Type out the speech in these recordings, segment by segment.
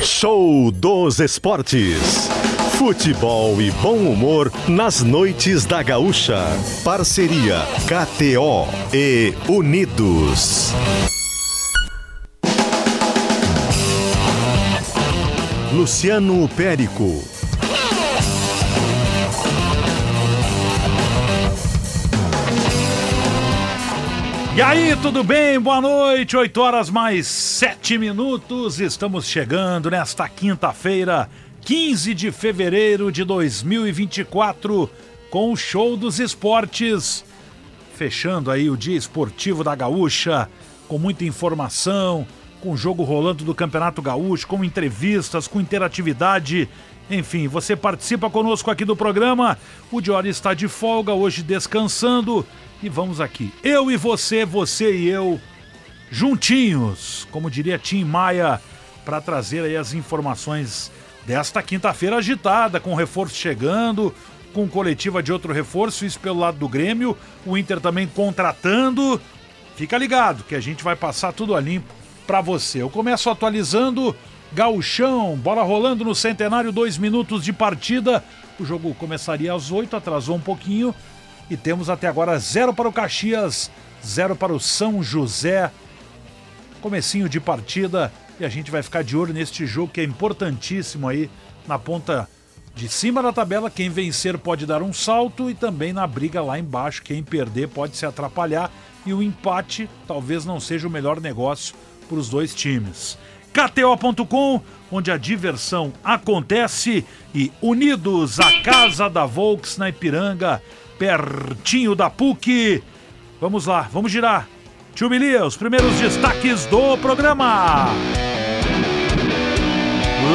Show dos Esportes. Futebol e bom humor nas noites da Gaúcha. Parceria KTO e Unidos. Luciano Périco. E aí, tudo bem? Boa noite, 8 horas mais 7 minutos. Estamos chegando nesta quinta-feira, 15 de fevereiro de 2024, com o Show dos Esportes. Fechando aí o dia esportivo da Gaúcha, com muita informação, com o jogo rolando do Campeonato Gaúcho, com entrevistas, com interatividade. Enfim, você participa conosco aqui do programa. O Diori está de folga, hoje descansando. E vamos aqui. Eu e você, você e eu, juntinhos, como diria Tim Maia, para trazer aí as informações desta quinta-feira agitada, com reforço chegando, com coletiva de outro reforço, isso pelo lado do Grêmio, o Inter também contratando. Fica ligado que a gente vai passar tudo a limpo para você. Eu começo atualizando Gauchão, bola rolando no centenário, dois minutos de partida. O jogo começaria às oito, atrasou um pouquinho. E temos até agora zero para o Caxias, zero para o São José. Comecinho de partida e a gente vai ficar de olho neste jogo que é importantíssimo aí na ponta de cima da tabela. Quem vencer pode dar um salto e também na briga lá embaixo. Quem perder pode se atrapalhar e o empate talvez não seja o melhor negócio para os dois times. KTO.com, onde a diversão acontece e unidos a casa da Volks na Ipiranga pertinho da PUC. Vamos lá, vamos girar. Tio Bilia, os primeiros destaques do programa.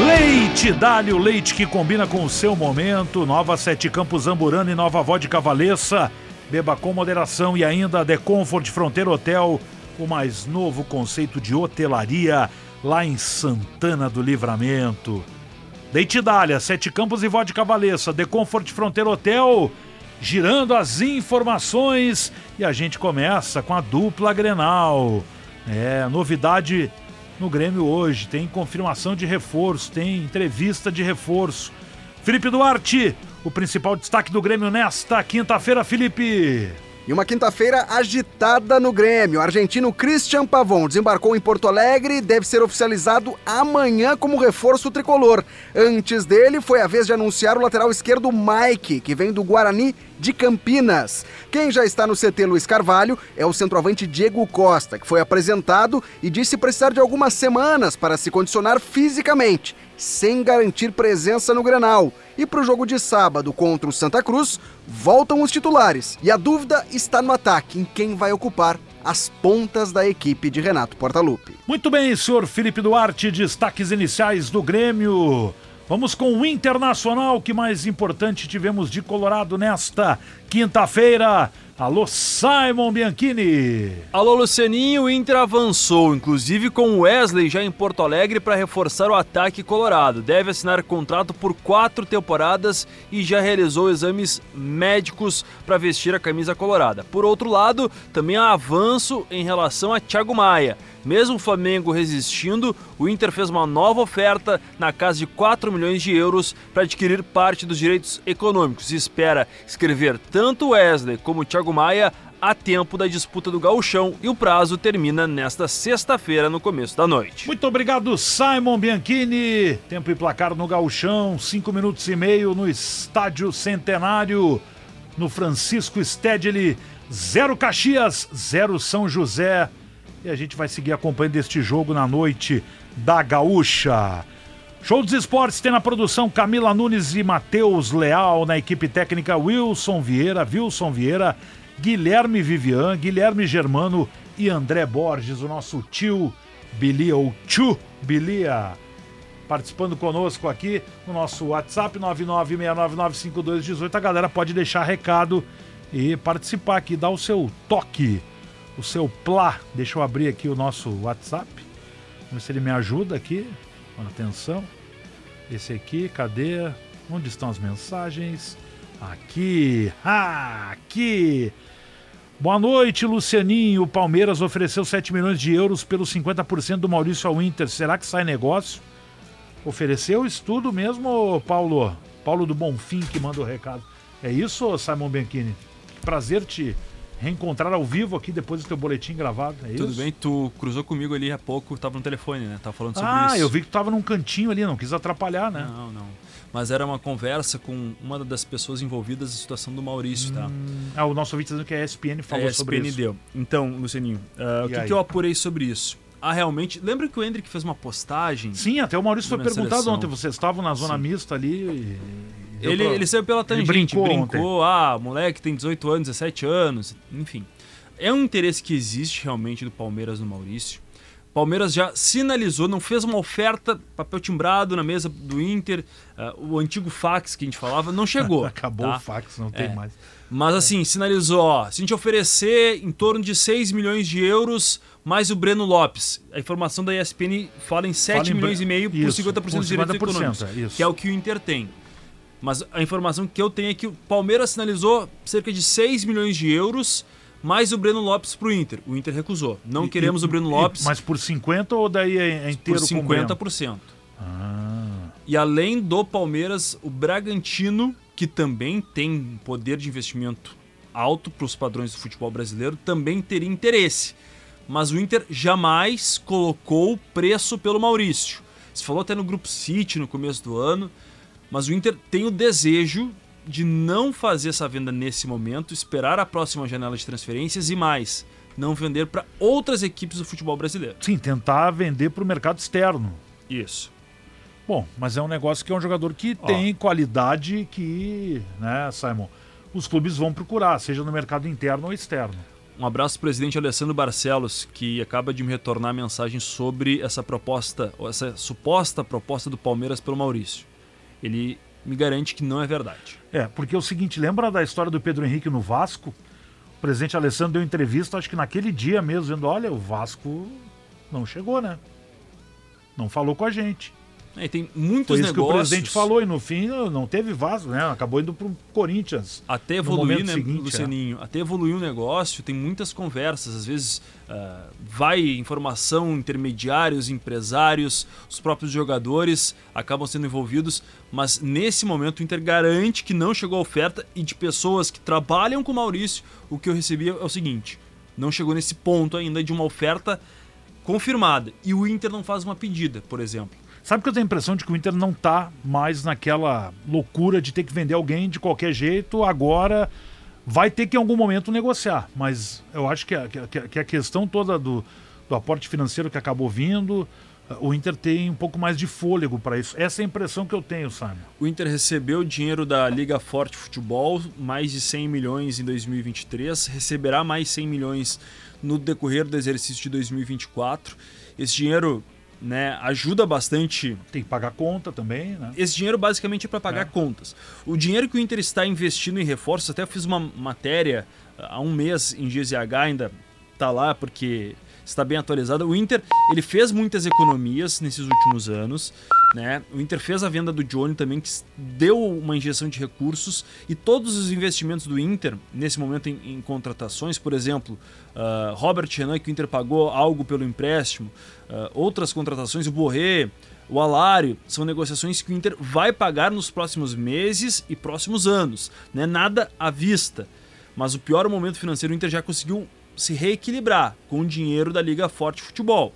Leite Dálio, leite que combina com o seu momento. Nova Sete Campos Amburana e Nova Vodka Valessa. Beba com moderação e ainda The Comfort Fronteira Hotel, o mais novo conceito de hotelaria lá em Santana do Livramento. Leite Dália, Sete Campos e Vodka Valessa, The Comfort Fronteira Hotel girando as informações e a gente começa com a dupla Grenal. É, novidade no Grêmio hoje, tem confirmação de reforço, tem entrevista de reforço. Felipe Duarte, o principal destaque do Grêmio nesta quinta-feira, Felipe. E uma quinta-feira agitada no Grêmio. O argentino Christian Pavon desembarcou em Porto Alegre e deve ser oficializado amanhã como reforço tricolor. Antes dele, foi a vez de anunciar o lateral esquerdo Mike, que vem do Guarani de Campinas. Quem já está no CT Luiz Carvalho é o centroavante Diego Costa, que foi apresentado e disse precisar de algumas semanas para se condicionar fisicamente, sem garantir presença no Grenal. E para o jogo de sábado contra o Santa Cruz, voltam os titulares. E a dúvida está no ataque, em quem vai ocupar as pontas da equipe de Renato Portaluppi. Muito bem, senhor Felipe Duarte, destaques iniciais do Grêmio. Vamos com o Internacional, que mais importante tivemos de Colorado nesta quinta-feira. Alô, Simon Bianchini. Alô, Lucianinho. O Inter avançou, inclusive com Wesley já em Porto Alegre para reforçar o ataque colorado. Deve assinar contrato por quatro temporadas e já realizou exames médicos para vestir a camisa colorada. Por outro lado, também há avanço em relação a Thiago Maia. Mesmo o Flamengo resistindo, o Inter fez uma nova oferta na casa de 4 milhões de euros para adquirir parte dos direitos econômicos e espera escrever tanto Wesley como Thiago Maia a tempo da disputa do gauchão e o prazo termina nesta sexta-feira no começo da noite. Muito obrigado, Simon Bianchini. Tempo e placar no gauchão, 5 minutos e meio no Estádio Centenário, no Francisco Stedley, 0 Caxias, 0 São José. E a gente vai seguir acompanhando este jogo na noite da Gaúcha. Show dos Esportes tem na produção Camila Nunes e Matheus Leal, na equipe técnica Wilson Vieira, Wilson Vieira, Guilherme Vivian, Guilherme Germano e André Borges, o nosso tio Bilia, ou tio Bilia, participando conosco aqui no nosso WhatsApp 996995218. A galera pode deixar recado e participar aqui, dar o seu toque o seu Plá. Deixa eu abrir aqui o nosso WhatsApp. Ver se ele me ajuda aqui. Atenção. Esse aqui, cadê? Onde estão as mensagens? Aqui. Aqui. Boa noite, Lucianinho. O Palmeiras ofereceu 7 milhões de euros pelos 50% do Maurício ao Inter. Será que sai negócio? ofereceu isso tudo mesmo, Paulo? Paulo do Bonfim que manda o recado. É isso, Simon Bianchini? Prazer te reencontrar ao vivo aqui depois do teu boletim gravado. É Tudo isso? bem? Tu cruzou comigo ali há pouco, tava no telefone, né? Tava falando sobre Ah, isso. eu vi que tu tava num cantinho ali, não quis atrapalhar, né? Não, não. Mas era uma conversa com uma das pessoas envolvidas na situação do Maurício, tá? Ah, o nosso ouvinte tá dizendo que a ESPN falou a ESPN sobre isso. deu. Então, Lucianinho, ah, o que, que eu apurei sobre isso? Ah, realmente. Lembra que o Hendrick fez uma postagem? Sim, até o Maurício foi perguntado seleção. ontem, vocês estavam na zona Sim. mista ali e... Ele, pra- ele saiu pela tangente, brincou brincou, ah, moleque tem 18 anos, 17 anos, enfim. É um interesse que existe realmente do Palmeiras no Maurício. Palmeiras já sinalizou, não fez uma oferta, papel timbrado na mesa do Inter, ah, o antigo fax que a gente falava, não chegou. Acabou tá? o fax, não tem É. mais. Mas assim, sinalizou, ó, se a gente oferecer em torno de 6 milhões de euros, mais o Breno Lopes. A informação da ESPN fala em 7 Fala em milhões Bre- e meio por Isso, 50% por dos direitos 50%, econômicos, é isso. que é o que o Inter tem. Mas a informação que eu tenho é que o Palmeiras sinalizou cerca de 6 milhões de euros, mais o Breno Lopes pro Inter. O Inter recusou. Não E- queremos e- o Breno Lopes Mas por 50 ou daí é, é inteiro por com o Breno? 50%. Ah, E além do Palmeiras, o Bragantino, que também tem um poder de investimento alto para os padrões do futebol brasileiro, também teria interesse. Mas o Inter jamais colocou preço pelo Maurício. Se falou até no Grupo City no começo do ano, mas o Inter tem o desejo de não fazer essa venda nesse momento, esperar a próxima janela de transferências e mais, não vender para outras equipes do futebol brasileiro. sim, tentar vender para o mercado externo. Isso. Bom, mas é um negócio que é um jogador que tem qualidade que, né, Simon, os clubes vão procurar, seja no mercado interno ou externo. Um abraço pro presidente Alessandro Barcelos, que acaba de me retornar a mensagem sobre essa proposta, ou essa suposta proposta do Palmeiras pelo Maurício. Ele me garante que não é verdade. É, porque é o seguinte, lembra da história do Pedro Henrique no Vasco? O presidente Alessandro deu entrevista, acho que naquele dia mesmo, dizendo, olha, o Vasco não chegou, né? Não falou com a gente. É, E tem muitos Foi isso negócios. que o presidente falou e no fim não teve Vasco, né? Acabou indo pro Corinthians. Até evoluir, né, seguinte, é. Até evoluir o negócio, tem muitas conversas. Às vezes ah, vai informação, intermediários, empresários, os próprios jogadores acabam sendo envolvidos. Mas nesse momento o Inter garante que não chegou a oferta e de pessoas que trabalham com o Maurício, o que eu recebi é o seguinte: não chegou nesse ponto ainda de uma oferta confirmada. E o Inter não faz uma pedida, por exemplo. Sabe que eu tenho a impressão de que o Inter não tá mais naquela loucura de ter que vender alguém de qualquer jeito, agora vai ter que em algum momento negociar. Mas eu acho que a, que a- que a questão toda do, do aporte financeiro que acabou vindo, o Inter tem um pouco mais de fôlego para isso. Essa é a impressão que eu tenho, Simon. O Inter recebeu dinheiro da Liga Forte Futebol, mais de 100 milhões em 2023, receberá mais 100 milhões no decorrer do exercício de 2024. Esse dinheiro né, ajuda bastante. Tem que pagar conta também, né? Esse dinheiro basicamente é para pagar É. contas. O dinheiro que o Inter está investindo em reforços, até eu fiz uma matéria há um mês em GZH, ainda tá lá porque está bem atualizada. O Inter ele fez muitas economias nesses últimos anos, né? O Inter fez a venda do Johnny também que deu uma injeção de recursos e todos os investimentos do Inter nesse momento em, em contratações, por exemplo, ah, Robert Renan que o Inter pagou algo pelo empréstimo, ah, outras contratações, o Borré, o Alário, são negociações que o Inter vai pagar nos próximos meses e próximos anos, né? Nada à vista. Mas o pior momento financeiro o Inter já conseguiu se reequilibrar com o dinheiro da Liga Forte Futebol.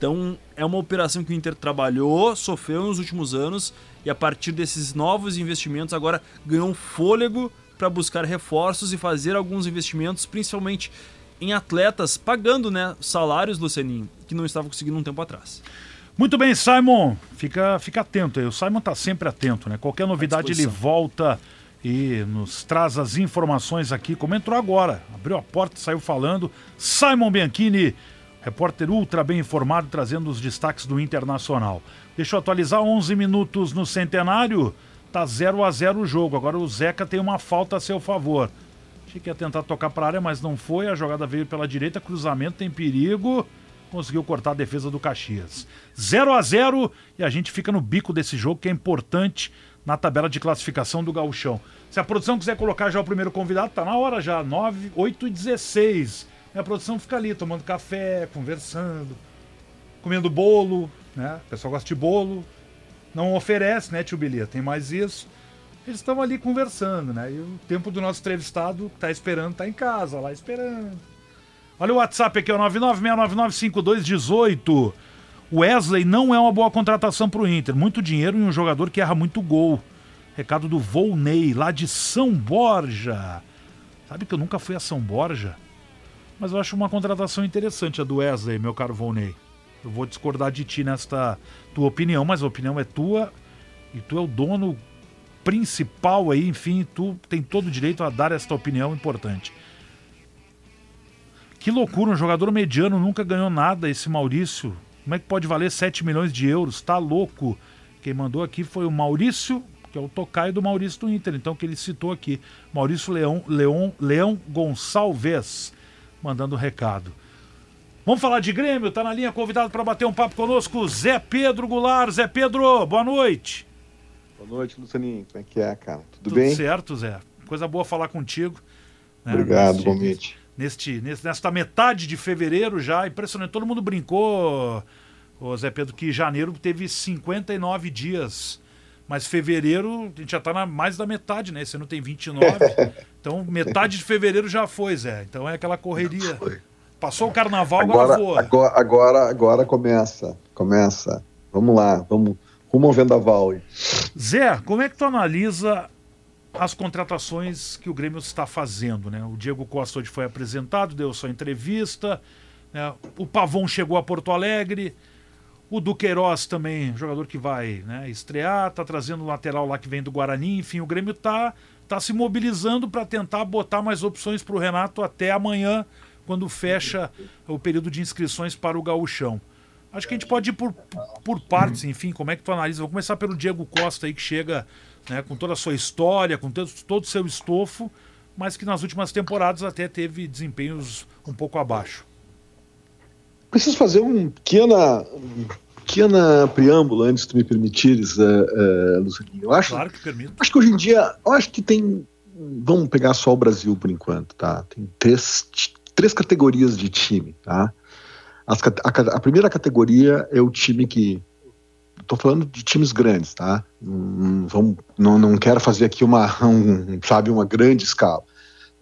Então é uma operação que o Inter trabalhou, sofreu nos últimos anos e a partir desses novos investimentos agora ganhou fôlego para buscar reforços e fazer alguns investimentos, principalmente em atletas, pagando né, salários, Lucianinho, que não estava conseguindo um tempo atrás. Muito bem, Simon. Fica, fica atento aí. O Simon tá sempre atento, né? Qualquer novidade ele volta e nos traz as informações aqui, como entrou agora. Abriu a porta, saiu falando. Simon Bianchini, repórter ultra bem informado, trazendo os destaques do Internacional. Deixa eu atualizar 11 minutos no centenário. Tá 0 a 0 o jogo. Agora o Zeca tem uma falta a seu favor. Achei que ia tentar tocar para a área, mas não foi. A jogada veio pela direita, cruzamento tem perigo. Conseguiu cortar a defesa do Caxias. 0 a 0 e a gente fica no bico desse jogo que é importante na tabela de classificação do Gauchão. Se a produção quiser colocar já o primeiro convidado, tá na hora já, 9, 8 e 16. E a produção fica ali tomando café, conversando, comendo bolo, né? O pessoal gosta de bolo. não oferece, né, tio Bilia? Tem mais isso. Eles estão ali conversando, né? E o tempo do nosso entrevistado tá esperando, tá em casa, lá esperando. Olha o WhatsApp aqui, é o 996995218. Wesley não é uma boa contratação pro Inter. Muito dinheiro em um jogador que erra muito gol. Recado do Volney, lá de São Borja. Sabe que eu nunca fui a São Borja? Mas eu acho uma contratação interessante a do Wesley, meu caro Volney. Eu vou discordar de ti nesta tua opinião, mas a opinião é tua e tu é o dono principal aí, enfim, tu tem todo o direito a dar esta opinião importante. Que loucura, um jogador mediano nunca ganhou nada, esse Maurício. Como é que pode valer 7 milhões de euros? Tá louco. Quem mandou aqui foi o Maurício, que é o tocaio do Maurício do Inter, então que ele citou aqui. Maurício Leão, Leão, Leão Gonçalves, mandando um recado. Vamos falar de Grêmio, tá na linha convidado para bater um papo conosco, Zé Pedro Goulart. Zé Pedro, boa noite. Boa noite, Lucianinho. Como é que é, cara? Tudo, Tudo bem? Tudo certo, Zé. Coisa boa falar contigo. Né? Obrigado, bom noite neste, nesta metade de fevereiro já, impressionante. Todo mundo brincou, Zé Pedro, que janeiro teve 59 dias. Mas fevereiro, a gente já está na mais da metade, né? Esse ano tem 29. então, metade de fevereiro já foi, Zé. Então é aquela correria. Passou o carnaval, agora, agora voa. Agora, agora, agora começa. Começa. Vamos lá, vamos rumo ao vendaval. Zé, como é que tu analisa as contratações que o Grêmio está fazendo. Né? O Diego Costa hoje foi apresentado, deu sua entrevista. Né? O Pavon chegou a Porto Alegre. O Duqueiroz também, jogador que vai né, estrear, tá trazendo o lateral lá que vem do Guarani. Enfim, o Grêmio tá, tá se mobilizando para tentar botar mais opções para o Renato até amanhã, quando fecha o período de inscrições para o Gauchão. Acho que a gente pode ir por, por partes, enfim, como é que tu analisa? Vou começar pelo Diego Costa aí, que chega né, com toda a sua história, com todo o seu estofo, mas que nas últimas temporadas até teve desempenhos um pouco abaixo. Preciso fazer um pequena, um pequena preâmbulo antes de me permitires, uh, uh, Lucianinho. Eu acho, claro que permito. Acho que hoje em dia, eu acho que tem. Vamos pegar só o Brasil por enquanto, tá? Tem três, três categorias de time, tá? As, a, a, primeira categoria é o time que Estou falando de times grandes, tá? Não, vamos, não, não quero fazer aqui uma, um, sabe, uma grande escala.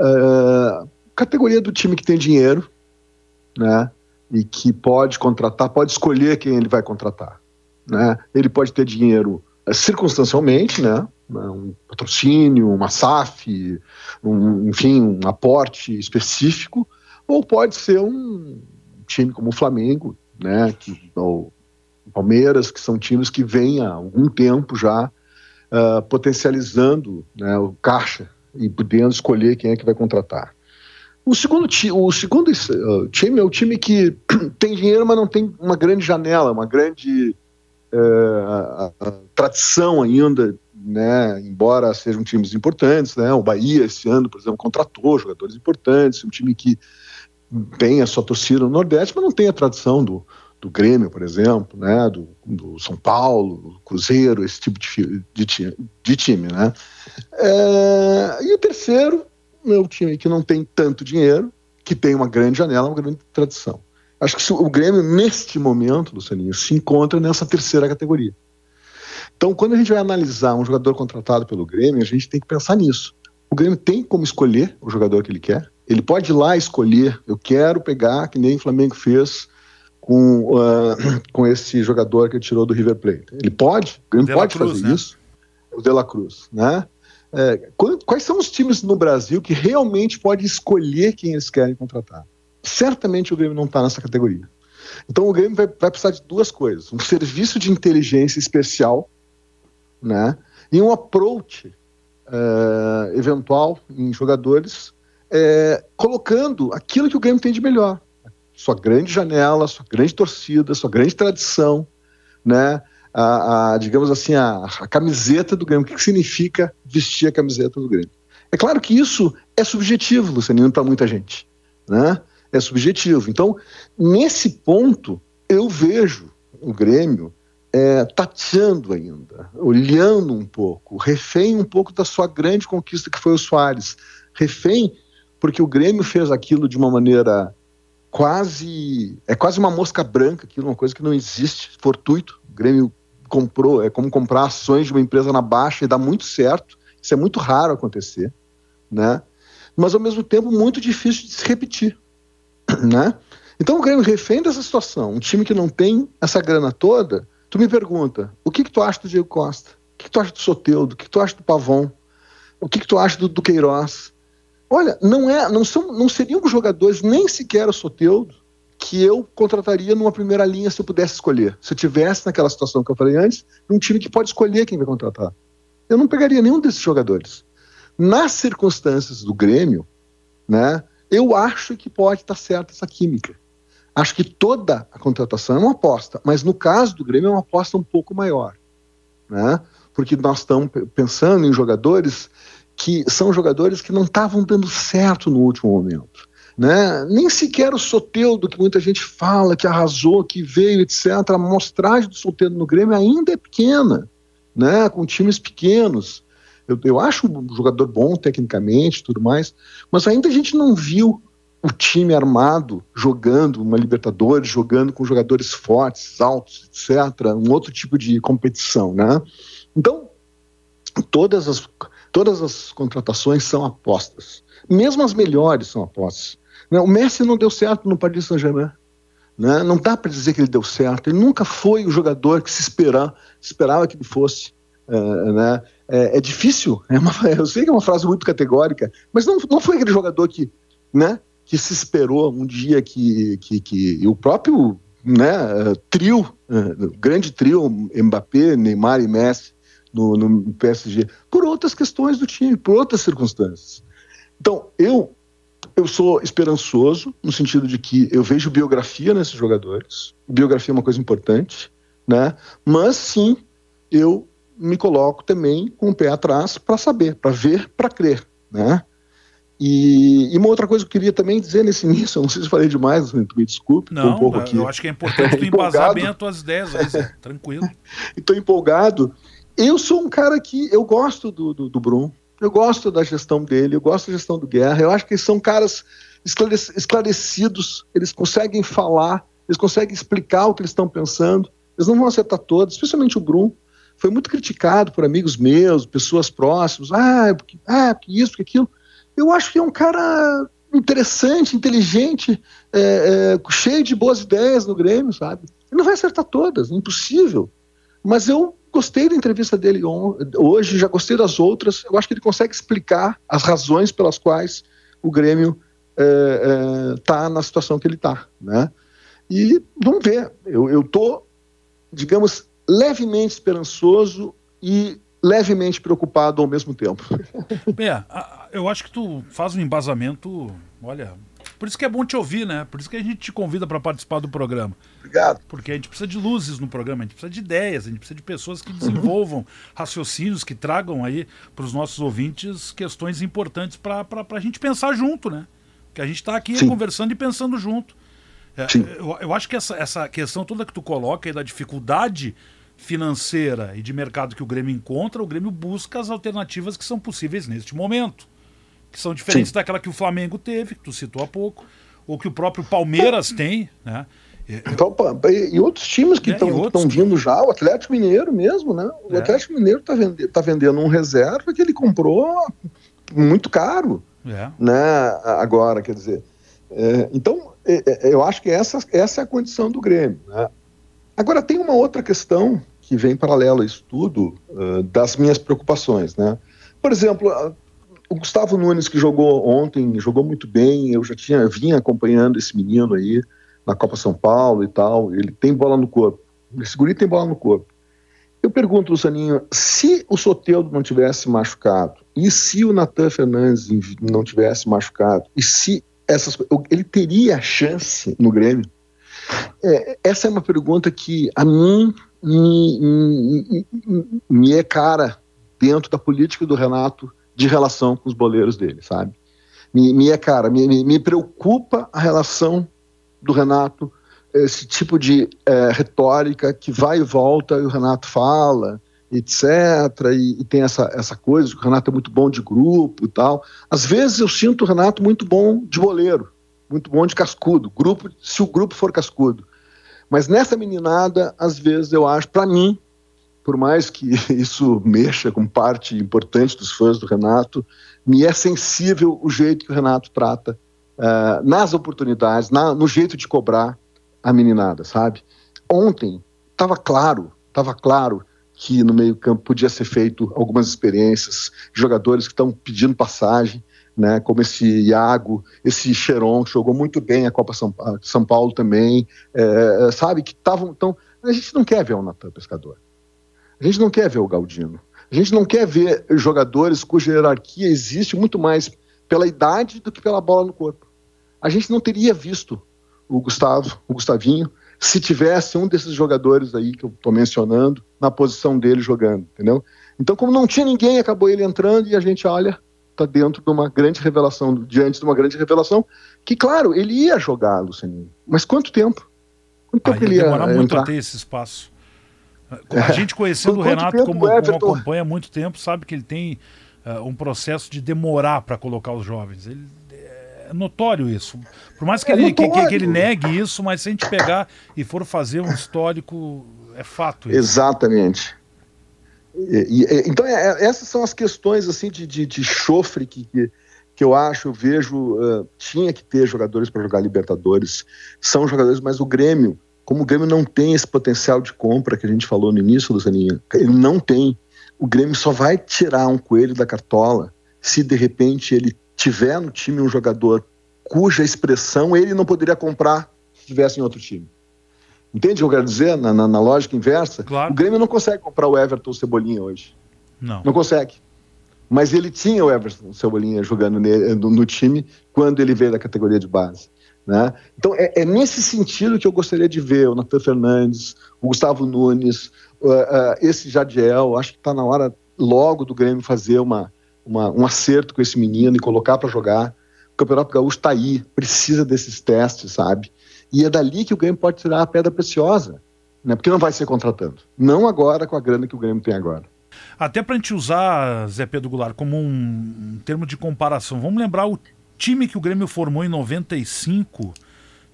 Uh, categoria do time que tem dinheiro, né? E que pode contratar, pode escolher quem ele vai contratar, né? Ele pode ter dinheiro uh, circunstancialmente, né? Um patrocínio, uma SAF, um, enfim, um aporte específico, ou pode ser um time como o Flamengo, né? Que, ou, Palmeiras, que são times que vêm há algum tempo já uh, potencializando né, o caixa e podendo escolher quem é que vai contratar. O segundo, o segundo uh, time é o time que tem dinheiro, mas não tem uma grande janela, uma grande uh, tradição ainda, né, embora sejam times importantes. Né, o Bahia, esse ano, por exemplo, contratou jogadores importantes, um time que tem a sua torcida no Nordeste, mas não tem a tradição do, do Grêmio, por exemplo, né, do, do São Paulo, do Cruzeiro, esse tipo de, de, de time, né? É, e o terceiro é o time que não tem tanto dinheiro, que tem uma grande janela, uma grande tradição. Acho que o Grêmio, neste momento, Lucianinho, se encontra nessa terceira categoria. Então, quando a gente vai analisar um jogador contratado pelo Grêmio, a gente tem que pensar nisso. O Grêmio tem como escolher o jogador que ele quer. Ele pode ir lá escolher, eu quero pegar, que nem o Flamengo fez, com, uh, com esse jogador que ele tirou do River Plate. Ele pode, o Grêmio pode Cruz, fazer né? isso, o De La Cruz, né? É, quais são os times no Brasil que realmente podem escolher quem eles querem contratar? Certamente o Grêmio não está nessa categoria. Então o Grêmio vai, vai, precisar de duas coisas: um serviço de inteligência especial, né? E um approach uh, eventual em jogadores, uh, colocando aquilo que o Grêmio tem de melhor sua grande janela, sua grande torcida, sua grande tradição, né? A, a digamos assim, a, a, camiseta do Grêmio. O que, significa vestir a camiseta do Grêmio? É claro que isso é subjetivo, Luciano, para muita gente, né? É subjetivo. Então, nesse ponto, eu vejo o Grêmio é, tateando ainda, olhando um pouco, refém um pouco da sua grande conquista que foi o Soares. Refém porque o Grêmio fez aquilo de uma maneira quase. É quase uma mosca branca aquilo, uma coisa que não existe, fortuito. O Grêmio comprou, é como comprar ações de uma empresa na baixa e dá muito certo. Isso é muito raro acontecer, né? Mas ao mesmo tempo muito difícil de se repetir, né? Então o Grêmio refém dessa situação, um time que não tem essa grana toda, tu me pergunta, o que que tu acha do Diego Costa? O que, que tu acha do Soteudo? O que, que tu acha do Pavon? O que, que tu acha do, Queiroz? Olha, não é, não são, não seriam jogadores nem sequer o Soteudo que eu contrataria numa primeira linha se eu pudesse escolher. Se eu tivesse naquela situação que eu falei antes, um time que pode escolher quem vai contratar. Eu não pegaria nenhum desses jogadores. Nas circunstâncias do Grêmio, né, eu acho que pode estar certa essa química. Acho que toda a contratação é uma aposta, mas no caso do Grêmio é uma aposta um pouco maior. Né? Porque nós estamos pensando em jogadores que são jogadores que não estavam dando certo no último momento né? Nem sequer o Soteudo, que muita gente fala, que arrasou, que veio, etc. A amostragem do Soteudo no Grêmio ainda é pequena, né? Com times pequenos. Eu, eu acho um jogador bom tecnicamente, tudo mais, mas ainda a gente não viu o time armado jogando uma Libertadores, jogando com jogadores fortes, altos, etc. Um outro tipo de competição, né? Então, todas as todas as contratações são apostas. Mesmo as melhores são apostas. Né? O Messi não deu certo no Paris Saint-Germain. Né? Não dá para dizer que ele deu certo. Ele nunca foi o jogador que se esperava, esperava que ele fosse. Uh, né? é, é, difícil, é uma, eu sei que é uma frase muito categórica, mas não, não foi aquele jogador que, né, que se esperou um dia que, que, que o próprio né, trio, uh, grande trio, Mbappé, Neymar e Messi no, no PSG, por outras questões do time, por outras circunstâncias. Então, eu eu sou esperançoso, no sentido de que eu vejo biografia nesses jogadores. Biografia é uma coisa importante, né? Mas sim, eu me coloco também com o pé atrás para saber, para ver, para crer, né? E, e, uma outra coisa que eu queria também dizer nesse início, eu não sei se falei demais, me desculpe. Não, um pouco aqui. eu acho que é importante o embasamento às 10, aí, tranquilo. Estou empolgado. Eu sou um cara que eu gosto do, do, do Brum, eu gosto da gestão dele, eu gosto da gestão do Guerra. Eu acho que são caras esclarecidos, eles conseguem falar, eles conseguem explicar o que eles estão pensando. Eles não vão acertar todos, especialmente o Brum. Foi muito criticado por amigos meus, pessoas próximas. Ah, porque, ah, porque isso, porque aquilo. Eu acho que é um cara interessante, inteligente, é, é, cheio de boas ideias no Grêmio, sabe? Ele não vai acertar todas, impossível. Mas eu gostei da entrevista dele hoje, já gostei das outras. Eu acho que ele consegue explicar as razões pelas quais o Grêmio está é, é, na situação que ele está, né? E vamos ver. Eu estou, digamos, levemente esperançoso e levemente preocupado ao mesmo tempo. Bem, eu acho que tu faz um embasamento, olha, por isso que é bom te ouvir, né? Por isso que a gente te convida para participar do programa. Obrigado. Porque a gente precisa de luzes no programa, a gente precisa de ideias, a gente precisa de pessoas que desenvolvam raciocínios, que tragam aí para os nossos ouvintes questões importantes para a gente pensar junto, né? Que a gente está aqui Sim. conversando e pensando junto. É, eu, eu, acho que essa, essa questão toda que tu coloca aí da dificuldade financeira e de mercado que o Grêmio encontra, o Grêmio busca as alternativas que são possíveis neste momento que são diferentes Sim. daquela que o Flamengo teve, que tu citou há pouco, ou que o próprio Palmeiras tem, né? Então, e outros times que estão é, vindo já, o Atlético Mineiro mesmo, né? O é. Atlético Mineiro está vende, tá vendendo um reserva que ele comprou muito caro, é. né? Agora, quer dizer. É, então, é, é, eu acho que essa, essa é a condição do Grêmio. Né? Agora, tem uma outra questão que vem paralelo a isso tudo, uh, das minhas preocupações, né? Por exemplo, o Gustavo Nunes, que jogou ontem, jogou muito bem, eu já tinha vinha acompanhando esse menino aí na Copa São Paulo e tal, ele tem bola no corpo. Esse guri tem bola no corpo. Eu pergunto, Lucianinho, se o Soteldo não tivesse machucado, e se o Natan Fernandes não tivesse machucado, e se essas ele teria chance no Grêmio? É, essa é uma pergunta que a mim me, me, me é cara dentro da política do Renato de relação com os boleiros dele, sabe? Me, me é cara, me, me, preocupa a relação do Renato, esse tipo de é, retórica que vai e volta e o Renato fala, etc. E, e, tem essa, essa coisa, o Renato é muito bom de grupo e tal. Às vezes eu sinto o Renato muito bom de boleiro, muito bom de cascudo, grupo, se o grupo for cascudo. Mas nessa meninada, às vezes eu acho, para mim, por mais que isso mexa com parte importante dos fãs do Renato, me é sensível o jeito que o Renato trata uh, nas oportunidades, na, no jeito de cobrar a meninada, sabe? Ontem estava claro, estava claro que no meio campo podia ser feito algumas experiências, jogadores que estão pedindo passagem, né, como esse Iago, esse Cheron, que jogou muito bem a Copa São, São Paulo também, é, sabe, que estavam. Então, a gente não quer ver o Natan Pescador. A gente não quer ver o Galdino. A gente não quer ver jogadores cuja hierarquia existe muito mais pela idade do que pela bola no corpo. A gente não teria visto o Gustavo, o Gustavinho, se tivesse um desses jogadores aí que eu estou mencionando na posição dele jogando, entendeu? Então, como não tinha ninguém, acabou ele entrando e a gente olha, está dentro de uma grande revelação, diante de uma grande revelação, que, claro, ele ia jogar, Lucianinho, mas quanto tempo? Quanto tempo ah, ele ia demorar muito entrar? a ter esse espaço. A gente conhecendo o Renato como, como acompanha há muito tempo, sabe que ele tem uh, um processo de demorar para colocar os jovens. Ele, é notório isso. Por mais que, é ele, que, que, ele negue isso, mas se a gente pegar e for fazer um histórico, é fato. Isso. Exatamente. E, e, então, é, é, essas são as questões assim de, de, de chofre que, que, que, eu acho, eu vejo, uh, tinha que ter jogadores para jogar Libertadores. São jogadores, mas o Grêmio como o Grêmio não tem esse potencial de compra que a gente falou no início, Lucianinha, ele não tem. O Grêmio só vai tirar um coelho da cartola se de repente ele tiver no time um jogador cuja expressão ele não poderia comprar se tivesse em outro time. Entende o que eu quero dizer? Na, na, na lógica inversa. Claro. O Grêmio não consegue comprar o Everton Cebolinha hoje. Não. Não consegue. Mas ele tinha o Everton Cebolinha jogando no, no time quando ele veio da categoria de base. Né? Então, é, é, nesse sentido que eu gostaria de ver o Natan Fernandes, o Gustavo Nunes, uh, uh, esse Jadiel. Acho que está na hora logo do Grêmio fazer uma, uma, um acerto com esse menino e colocar para jogar. O Campeonato Gaúcho está aí, precisa desses testes, sabe? E é dali que o Grêmio pode tirar a pedra preciosa, né? porque não vai ser contratando. Não agora com a grana que o Grêmio tem agora. Até para a gente usar, Zé Pedro Goulart, como um, um termo de comparação, vamos lembrar o time que o Grêmio formou em 95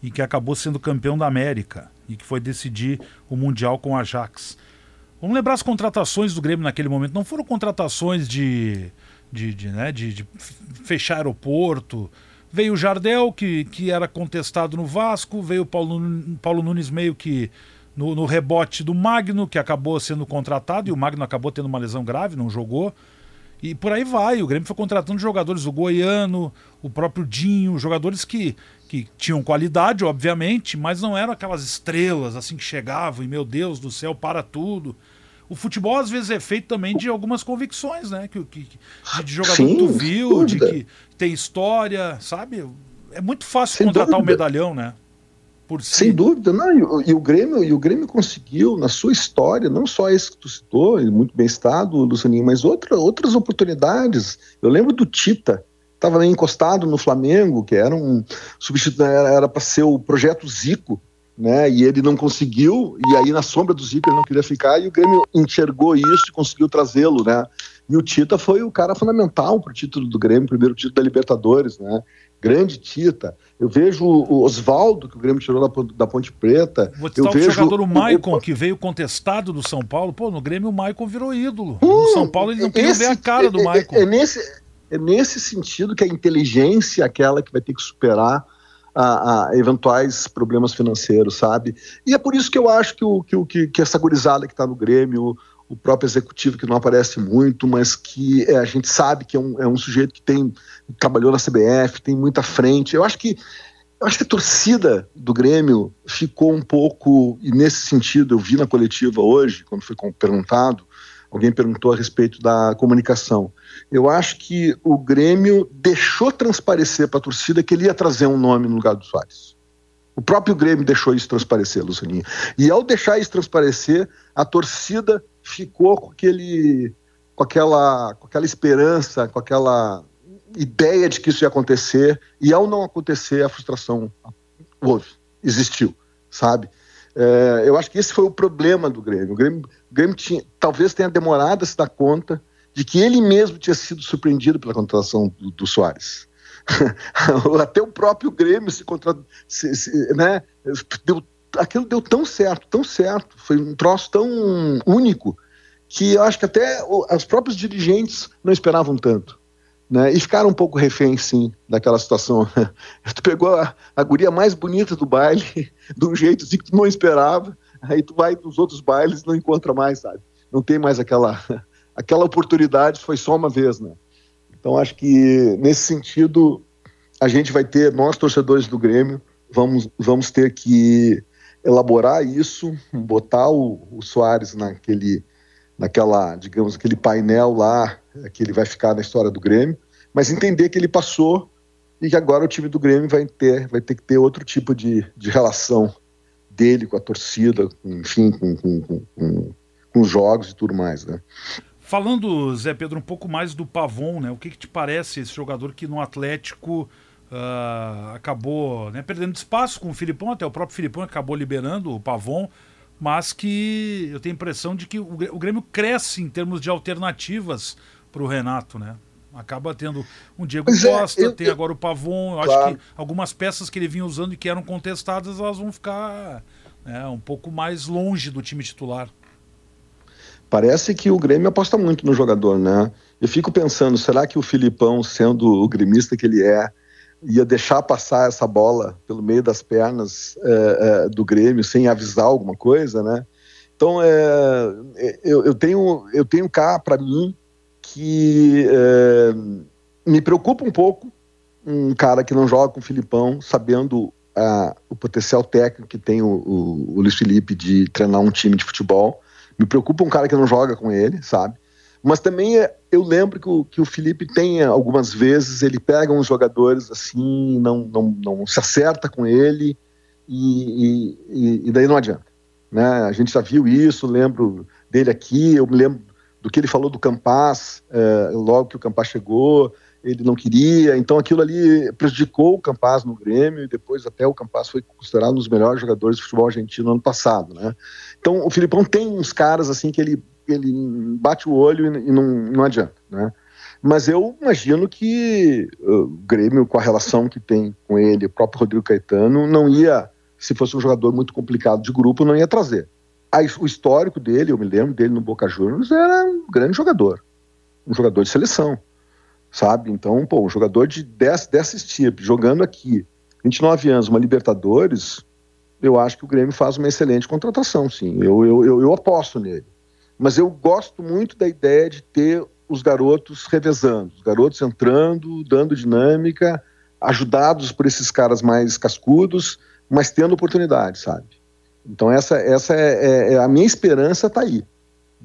e que acabou sendo campeão da América e que foi decidir o Mundial com o Ajax. Vamos lembrar as contratações do Grêmio naquele momento. Não foram contratações de, de, de, né, de, de fechar aeroporto. Veio o Jardel, que, que era contestado no Vasco, veio o Paulo, Paulo Nunes meio que no, no rebote do Magno, que acabou sendo contratado, e o Magno acabou tendo uma lesão grave, não jogou. E por aí vai. O Grêmio foi contratando jogadores, o Goiano, o próprio Dinho, jogadores que, que tinham qualidade, obviamente, mas não eram aquelas estrelas assim que chegavam e, meu Deus do céu, para tudo. O futebol às vezes é feito também de algumas convicções, né? Que, que, de jogador Sim, que tu viu, de que tem história, sabe? É muito fácil Sem contratar o um medalhão, né? Por si. Sem dúvida, não. E, e, o Grêmio, e o Grêmio conseguiu, na sua história, não só esse que tu citou, muito bem estado, Lucianinho, mas outra, outras oportunidades. Eu lembro do Tita, estava encostado no Flamengo, que era um substituto, era para ser o projeto Zico, né? E ele não conseguiu, e aí na sombra do Zico ele não queria ficar, e o Grêmio enxergou isso e conseguiu trazê-lo, né? E o Tita foi o cara fundamental para o título do Grêmio, primeiro título da Libertadores, né? Grande Tita. Eu vejo o Oswaldo, que o Grêmio tirou da, Ponte Preta. Vou eu vejo o jogador o Maicon, que veio contestado do São Paulo. Pô, no Grêmio o Maicon virou ídolo. Hum, no São Paulo ele não queria ver a cara do é, é, Maicon. É, é, nesse, é nesse sentido que a inteligência é aquela que vai ter que superar a, a, eventuais problemas financeiros, sabe? E é por isso que eu acho que, o, que, que essa gurizada que está no Grêmio, o próprio executivo que não aparece muito, mas que é, a gente sabe que é um, é um sujeito que tem trabalhou na CBF, tem muita frente. Eu acho que eu acho que a torcida do Grêmio ficou um pouco, e nesse sentido eu vi na coletiva hoje, quando foi perguntado, alguém perguntou a respeito da comunicação. Eu acho que o Grêmio deixou transparecer para a torcida que ele ia trazer um nome no lugar do Soares. O próprio Grêmio deixou isso transparecer, Lucianinha. E ao deixar isso transparecer, a torcida ficou com aquele com aquela com aquela esperança, com aquela ideia de que isso ia acontecer e ao não acontecer a frustração houve, existiu, sabe? É, eu acho que esse foi o problema do Grêmio. O Grêmio, o Grêmio tinha, talvez tenha demorado a se dar conta de que ele mesmo tinha sido surpreendido pela contratação do, do Soares. Até o próprio Grêmio se, contra, se, se né, deu, aquilo deu tão certo, tão certo, foi um troço tão único que eu acho que até os próprios dirigentes não esperavam tanto. Né? E ficaram um pouco reféns, sim, daquela situação. tu pegou a, a guria mais bonita do baile, de um jeito assim que tu não esperava, aí tu vai nos outros bailes e não encontra mais, sabe? Não tem mais aquela, aquela oportunidade, foi só uma vez, né? Então acho que nesse sentido a gente vai ter, nós torcedores do Grêmio, vamos, vamos ter que elaborar isso, botar o, o Soares naquele, naquela, digamos, aquele painel lá que ele vai ficar na história do Grêmio, mas entender que ele passou e que agora o time do Grêmio vai ter, vai ter que ter outro tipo de, de relação dele com a torcida, enfim, com, com, com, com os jogos e tudo mais, né? Falando, Zé Pedro, um pouco mais do Pavon, né? O que, que te parece esse jogador que no Atlético uh, acabou né, perdendo espaço com o Filipão, até o próprio Filipão acabou liberando o Pavon, mas que eu tenho a impressão de que o, o Grêmio cresce em termos de alternativas para o Renato, né? Acaba tendo um Diego pois é, Costa, é, eu, tem eu, agora o Pavon. Eu claro. acho que algumas peças que ele vinha usando e que eram contestadas, elas vão ficar né, um pouco mais longe do time titular. Parece que o Grêmio aposta muito no jogador, né? Eu fico pensando, será que o Filipão, sendo o gremista que ele é, ia deixar passar essa bola pelo meio das pernas é, é, do Grêmio sem avisar alguma coisa, né? Então, é, eu, eu, tenho, eu tenho cá para mim que é, me preocupa um pouco um cara que não joga com o Filipão, sabendo o potencial técnico que tem o, o, o Luiz Felipe de treinar um time de futebol. Me preocupa um cara que não joga com ele, sabe? Mas também é, eu lembro que o, que o Felipe tem algumas vezes, ele pega uns jogadores assim, não, não, não se acerta com ele e, e, e daí não adianta. Né? A gente já viu isso, lembro dele aqui, eu me lembro do que ele falou do Campas, é, logo que o Campas chegou, ele não queria, então aquilo ali prejudicou o Campas no Grêmio e depois até o Campas foi considerado um dos melhores jogadores de futebol argentino no ano passado, né? Então o Filipão tem uns caras assim que ele, ele bate o olho e, não, não adianta, né? Mas eu imagino que o Grêmio, com a relação que tem com ele, o próprio Rodrigo Caetano, não ia, se fosse um jogador muito complicado de grupo, não ia trazer. O histórico dele, eu me lembro dele no Boca Juniors, era um grande jogador, um jogador de seleção sabe? Então, pô, um jogador de desse, desses tipos, jogando aqui, 29 anos, uma Libertadores, eu acho que o Grêmio faz uma excelente contratação, sim. Eu, eu, eu, eu aposto nele. Mas eu gosto muito da ideia de ter os garotos revezando, os garotos entrando, dando dinâmica, ajudados por esses caras mais cascudos, mas tendo oportunidade, sabe? Então essa, essa é, é, é a minha esperança está aí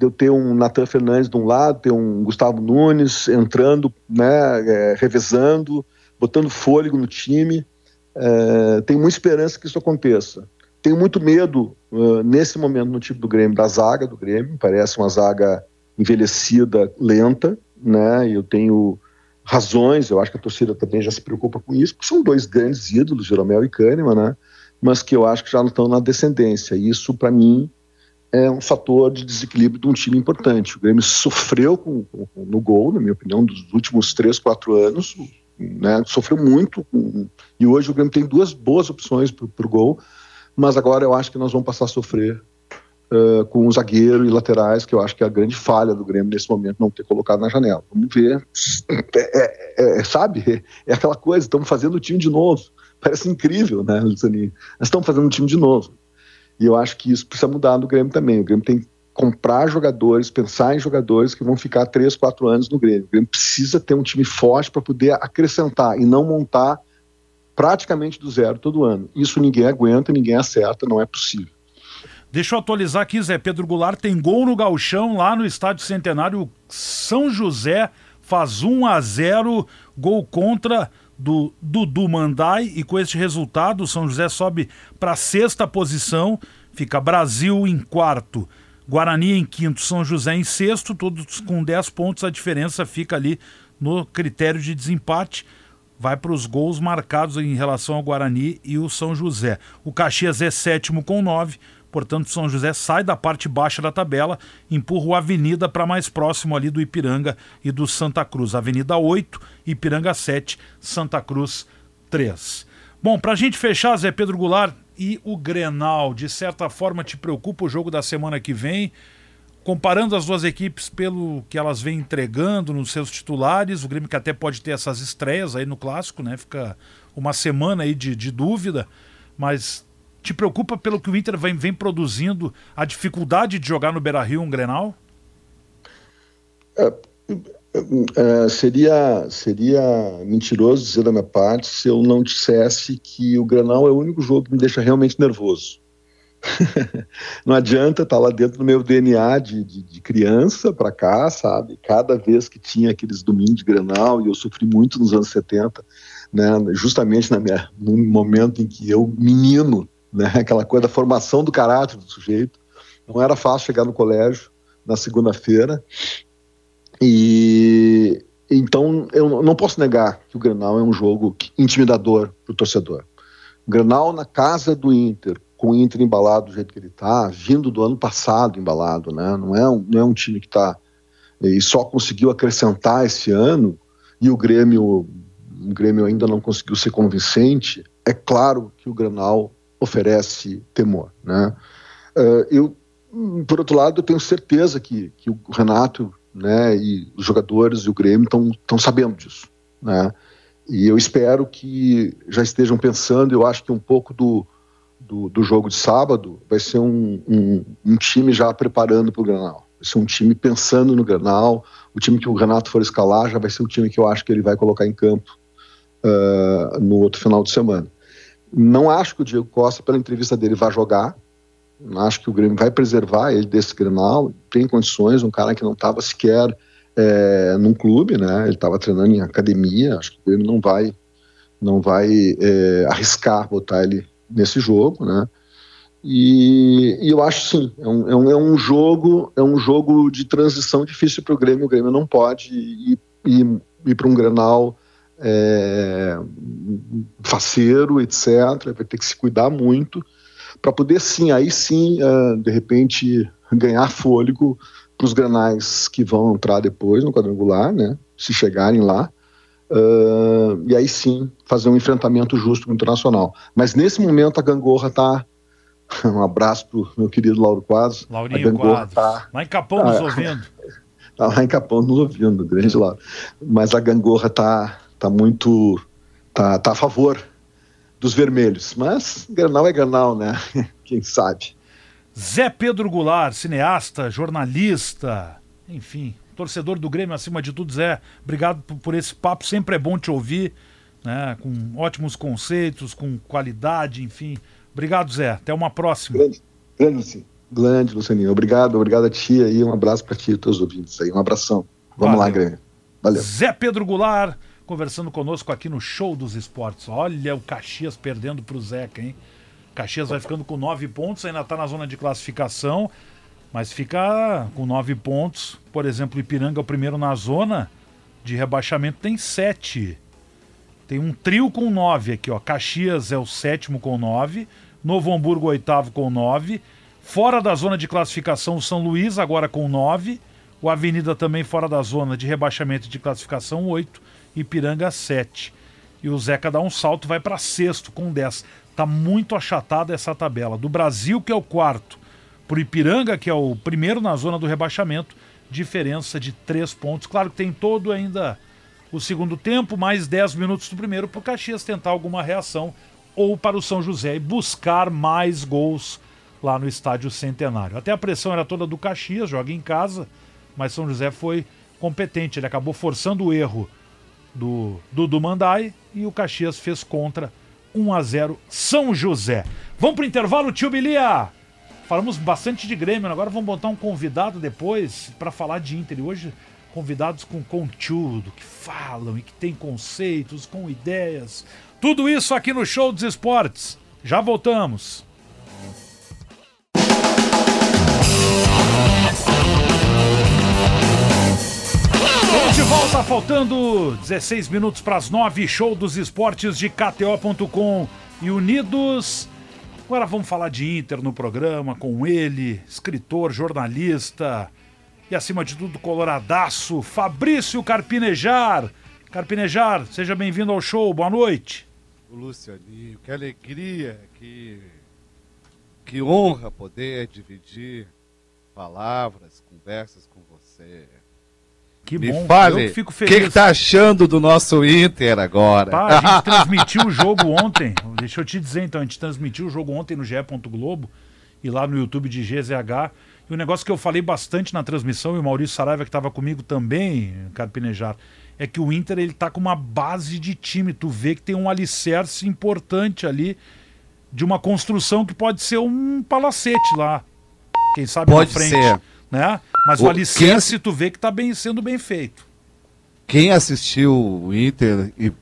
de eu ter um Natan Fernandes de um lado, ter um Gustavo Nunes entrando, né, é, revezando, botando fôlego no time. É, tenho muita esperança que isso aconteça. Tenho muito medo, uh, nesse momento, no time do Grêmio, da zaga do Grêmio. Parece uma zaga envelhecida, lenta, né? Eu tenho razões, eu acho que a torcida também já se preocupa com isso, porque são dois grandes ídolos, Jeromel e Kahneman, né? Mas que eu acho que já não estão na descendência. Isso, para mim, é um fator de desequilíbrio de um time importante. O Grêmio sofreu com, com, no gol, na minha opinião, dos últimos três, quatro anos, né, sofreu muito, com, e hoje o Grêmio tem duas boas opções para o gol, mas agora eu acho que nós vamos passar a sofrer uh, com o zagueiro e laterais, que eu acho que é a grande falha do Grêmio nesse momento, não ter colocado na janela. Vamos ver, é, é, é, sabe, é aquela coisa, estamos fazendo o time de novo, parece incrível, né, Lucianinho? Nós estamos fazendo o time de novo. E eu acho que isso precisa mudar no Grêmio também. O Grêmio tem que comprar jogadores, pensar em jogadores que vão ficar três, quatro anos no Grêmio. O Grêmio precisa ter um time forte para poder acrescentar e não montar praticamente do zero todo ano. Isso ninguém aguenta, ninguém acerta, não é possível. Deixa eu atualizar aqui, Zé Pedro Goulart tem gol no galchão lá no Estádio Centenário São José, faz 1 a 0 gol contra do Dudu Mandai e com este resultado o São José sobe para a sexta posição, fica Brasil em quarto, Guarani em quinto, São José em sexto, todos com 10 pontos, a diferença fica ali no critério de desempate, vai para os gols marcados em relação ao Guarani e o São José. O Caxias é sétimo com 9, Portanto, São José sai da parte baixa da tabela, empurra o Avenida para mais próximo ali do Ipiranga e do Santa Cruz. Avenida 8, Ipiranga 7, Santa Cruz 3. Bom, para a gente fechar, Zé Pedro Goulart e o Grenal, de certa forma te preocupa o jogo da semana que vem? comparando as duas equipes pelo que elas vêm entregando nos seus titulares, o Grêmio que até pode ter essas estreias aí no clássico, né? Fica uma semana aí de, de dúvida, mas te preocupa pelo que o Inter vem, vem produzindo, a dificuldade de jogar no Beira Rio um Grenal? É, é, seria, seria mentiroso dizer da minha parte se eu não dissesse que o Grenal é o único jogo que me deixa realmente nervoso. não adianta estar tá lá dentro do meu DNA de, de, de criança para cá, sabe? Cada vez que tinha aqueles domingos de Grenal, e eu sofri muito nos anos 70, né? justamente na minha, no momento em que eu, menino, né? aquela coisa da formação do caráter do sujeito, não era fácil chegar no colégio na segunda-feira. E então eu não posso negar que o Grenal é um jogo intimidador para o torcedor. O Grenal na casa do Inter, com o Inter embalado do jeito que ele está, vindo do ano passado embalado, né? Não é um, não é um time que está e só conseguiu acrescentar esse ano e o Grêmio, o Grêmio ainda não conseguiu ser convincente. É claro que o Granal oferece temor, né? Uh, eu, por outro lado, eu tenho certeza que, que o Renato, né, e os jogadores e o Grêmio estão sabendo disso, né? E eu espero que já estejam pensando. Eu acho que um pouco do do, do jogo de sábado vai ser um, um, um time já preparando para o Granal. Vai ser um time pensando no Granal. O time que o Renato for escalar já vai ser o time que eu acho que ele vai colocar em campo uh, no outro final de semana. Não acho que o Diego Costa, pela entrevista dele, vai jogar. Acho que o Grêmio vai preservar ele desse Grenal. Tem condições, um cara que não estava sequer é, num clube, né? Ele estava treinando em academia. Acho que o Grêmio não vai, não vai é, arriscar botar ele nesse jogo, né? E, e, eu acho sim, é um, é um, é um, jogo é um jogo de transição difícil para o Grêmio. O Grêmio não pode ir, ir, ir para um Grenal é, faceiro, etc. Vai ter que se cuidar muito para poder sim, aí sim, uh, de repente ganhar fôlego para os granais que vão entrar depois no quadrangular, né? Se chegarem lá. Uh, e aí sim fazer um enfrentamento justo com o Internacional. Mas nesse momento a Gangorra está. Um abraço pro meu querido Lauro Quadros. Laurinho a Gangorra Quadros. Tá, lá em Capão nos ah, ouvindo. Tá lá em Capão nos ouvindo, grande Lauro. Mas a Gangorra tá, tá muito. Tá, tá a favor dos vermelhos. Mas Granal é Granal, né? Quem sabe. Zé Pedro Goulart, cineasta, jornalista, enfim, torcedor do Grêmio acima de tudo, Zé. Obrigado por, esse papo, sempre é bom te ouvir, né? Com ótimos conceitos, com qualidade, enfim. Obrigado, Zé. Até uma próxima. Grande, grande, grande Lucianinho. Obrigado, obrigado a ti aí. Um abraço para ti e teus ouvintes aí. Um abração. Vamos Valeu. lá, Grêmio. Valeu. Zé Pedro Goulart conversando conosco aqui no Show dos Esportes. Olha o Caxias perdendo para o Zeca, hein? Caxias vai ficando com nove pontos, ainda está na zona de classificação. Mas fica com nove pontos. Por exemplo, Ipiranga, o primeiro na zona de rebaixamento, tem sete. Tem um trio com nove aqui, ó. Caxias é o sétimo com nove. Novo Hamburgo, oitavo com nove. Fora da zona de classificação, o São Luís, agora com nove. O Avenida também fora da zona de rebaixamento de classificação, oito. Ipiranga, sete. E o Zeca dá um salto, vai para sexto com dez. Tá muito achatada essa tabela. Do Brasil, que é o quarto, por Ipiranga, que é o primeiro na zona do rebaixamento, diferença de três pontos. Claro que tem todo ainda o segundo tempo, mais 10 minutos do primeiro, para o Caxias tentar alguma reação, ou para o São José e buscar mais gols lá no Estádio Centenário. Até a pressão era toda do Caxias, joga em casa, mas São José foi competente, ele acabou forçando o erro do Dudu Mandai e o Caxias fez contra 1 a 0 São José. Vamos para o intervalo, tio Bilia! Falamos bastante de Grêmio, agora vamos botar um convidado depois para falar de Inter. E hoje, convidados com conteúdo, que falam e que têm conceitos, com ideias. Tudo isso aqui no Show dos Esportes. Já voltamos. Volta, faltando 16 minutos para as 9. Show dos Esportes de KTO.com e Unidos Agora vamos falar de Inter no programa com ele, escritor, jornalista e acima de tudo coloradaço, Fabrício Carpinejar. Carpinejar, seja bem-vindo ao show, boa noite. Lucianinho, que alegria, que, que honra poder dividir palavras, conversas com você. Que Me bom. fale, eu fico o que, feliz. que tá achando do nosso Inter agora? Pá, a gente transmitiu o jogo ontem. Deixa eu te dizer, então, a gente transmitiu o jogo ontem no GE. Globo e lá no YouTube de GZH. E o negócio que eu falei bastante na transmissão, e o Maurício Saraiva, que estava comigo também, Carpinejar, é que o Inter ele tá com uma base de time. Tu vê que tem um alicerce importante ali de uma construção que pode ser um palacete lá. Quem sabe Pode na frente. ser. Né? Mas o, O- alicerce tu vê que tá bem, sendo bem feito. Quem assistiu o Inter e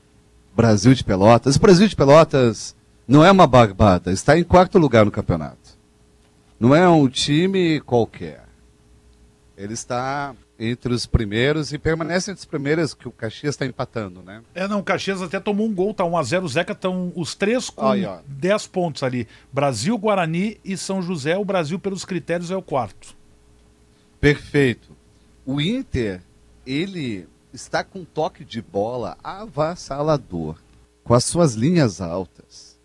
Brasil de Pelotas, o Brasil de Pelotas não é uma barbada, está em quarto lugar no campeonato. Não é um time qualquer. Ele está entre os primeiros e permanece entre os primeiros que o Caxias está empatando, né? É, não, o Caxias até tomou um gol, tá 1x0. O Zeca estão os três com Aí, ó. 10 pontos ali. Brasil, Guarani e São José. O Brasil, pelos critérios, é o quarto. Perfeito. O Inter, ele está com um toque de bola avassalador, com as suas linhas altas.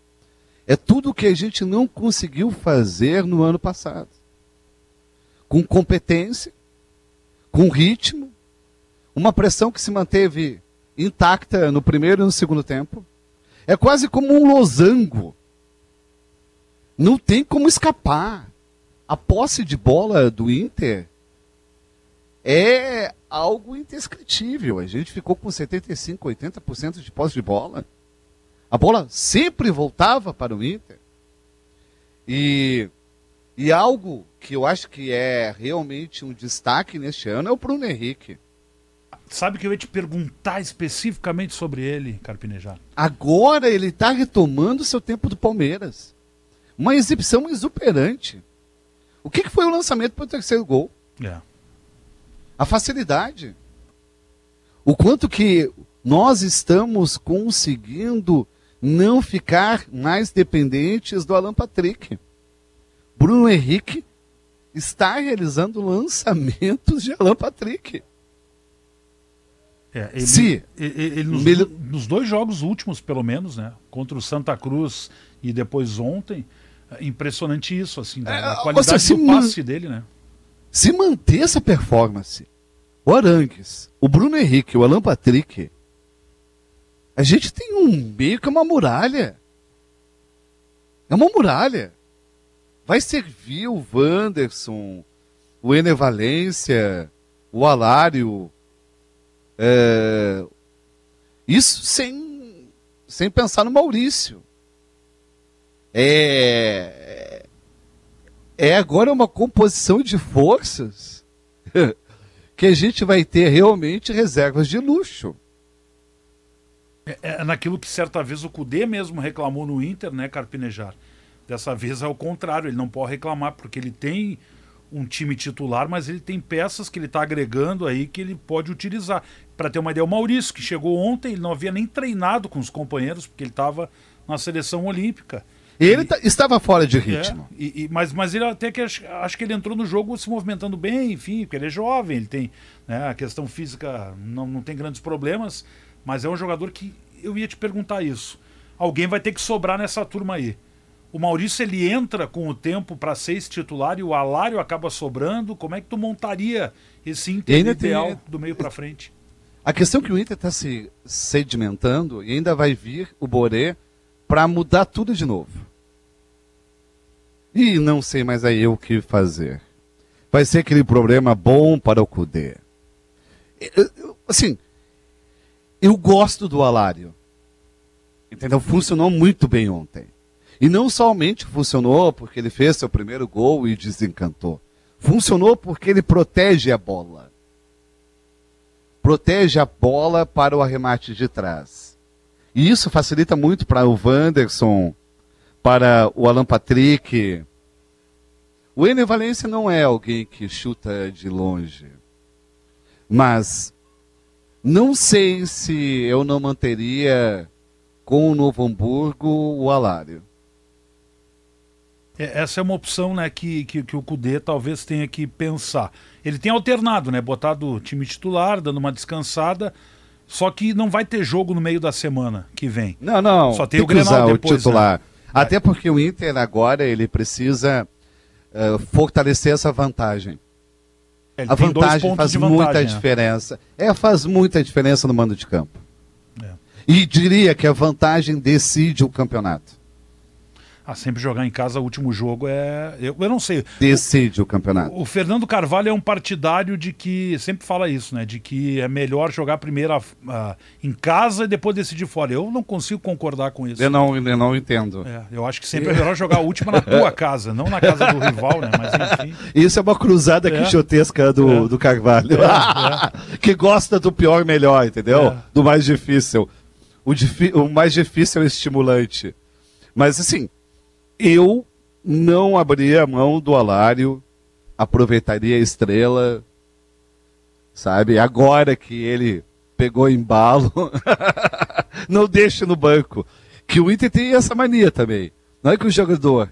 É tudo que a gente não conseguiu fazer no ano passado. Com competência, com ritmo, uma pressão que se manteve intacta no primeiro e no segundo tempo. É quase como um losango. Não tem como escapar. A posse de bola do Inter é algo indescritível. A gente ficou com 75, 80% de posse de bola. A bola sempre voltava para o Inter. E, e algo que eu acho que é realmente um destaque neste ano é o Bruno Henrique. Sabe que eu ia te perguntar especificamente sobre ele, Carpinejar? Agora ele está retomando seu tempo do Palmeiras. Uma exibição exuberante. O que, que foi o lançamento para o terceiro gol? É. a facilidade. O quanto que nós estamos conseguindo não ficar mais dependentes do Alan Patrick. Bruno Henrique está realizando lançamentos de Alan Patrick. É, ele, Se- ele, ele nos, Melhor- nos dois jogos últimos, pelo menos, né? Contra o Santa Cruz e depois ontem, é impressionante isso, assim, da, É, ou qualidade seja, do se man- passe dele, né? Se manter essa performance, o Arangues, o Bruno Henrique, o Alan Patrick, a gente tem um meio que uma muralha. É uma muralha. Vai servir o Wanderson, o Ener Valência, o Alário. é, isso sem, sem pensar no Maurício. É, é agora uma composição de forças que a gente vai ter realmente reservas de luxo. É, é naquilo que certa vez o Cudê mesmo reclamou no Inter, né, Carpinejar? Dessa vez é o contrário, ele não pode reclamar, porque ele tem um time titular, mas ele tem peças que ele está agregando aí que ele pode utilizar. Para ter uma ideia, o Maurício, que chegou ontem, ele não havia nem treinado com os companheiros, porque ele estava na seleção olímpica. Ele tá- estava fora de ritmo. É, e- e- mas, mas ele até que acho, acho que ele entrou no jogo se movimentando bem, enfim, porque ele é jovem, ele tem né, a questão física não, não tem grandes problemas, mas é um jogador que eu ia te perguntar isso. Alguém vai ter que sobrar nessa turma aí. O Maurício ele entra com o tempo para ser esse titular e o Alário acaba sobrando. Como é que tu montaria esse E Inter ainda tem- ideal do meio para frente? A questão é que o Inter está se sedimentando e ainda vai vir o Boré para mudar tudo de novo. E não sei mais aí o que fazer. Vai ser aquele problema bom para o eu- Assim, eu gosto do Alário. Entendeu? Funcionou muito bem ontem. E não somente funcionou porque ele fez seu primeiro gol e desencantou. Funcionou porque ele protege a bola protege a bola para o arremate de trás. E isso facilita muito para o Wanderson, para o Alan Patrick. O Ener Valência não é alguém que chuta de longe. Mas não sei se eu não manteria com o Novo Hamburgo o Alário. É, essa é uma opção né, que, que, que o Cudê talvez tenha que pensar. Ele tem alternado, né? Botado o time titular, dando uma descansada. Só que não vai ter jogo no meio da semana que vem. Não, não. Só tem o que Grenal usar depois, o titular. né? Até porque o Inter agora ele precisa eh, fortalecer essa vantagem. Ele A tem vantagem faz de muita vantagem, né? diferença. É, faz muita diferença no mando de campo. É. E diria que a vantagem decide o campeonato. Ah, sempre jogar em casa, o último jogo é. Eu, eu não sei. Decide o campeonato. O Fernando Carvalho é um partidário de que sempre fala isso, né? De que é melhor jogar primeiro ah, em casa e depois decidir fora. Eu não consigo concordar com isso. Eu não, eu não entendo. É, eu acho que sempre é melhor jogar a última na tua casa, não na casa do rival, né? Mas enfim. Isso é uma cruzada É. quixotesca do, É. do Carvalho. que gosta do pior e melhor, entendeu? É. Do mais difícil. O, o mais difícil é o estimulante. Mas assim, eu não abriria a mão do Alário, aproveitaria a estrela, sabe? Agora que ele pegou embalo, não deixe no banco. Que o Inter tem essa mania também. Não é que o jogador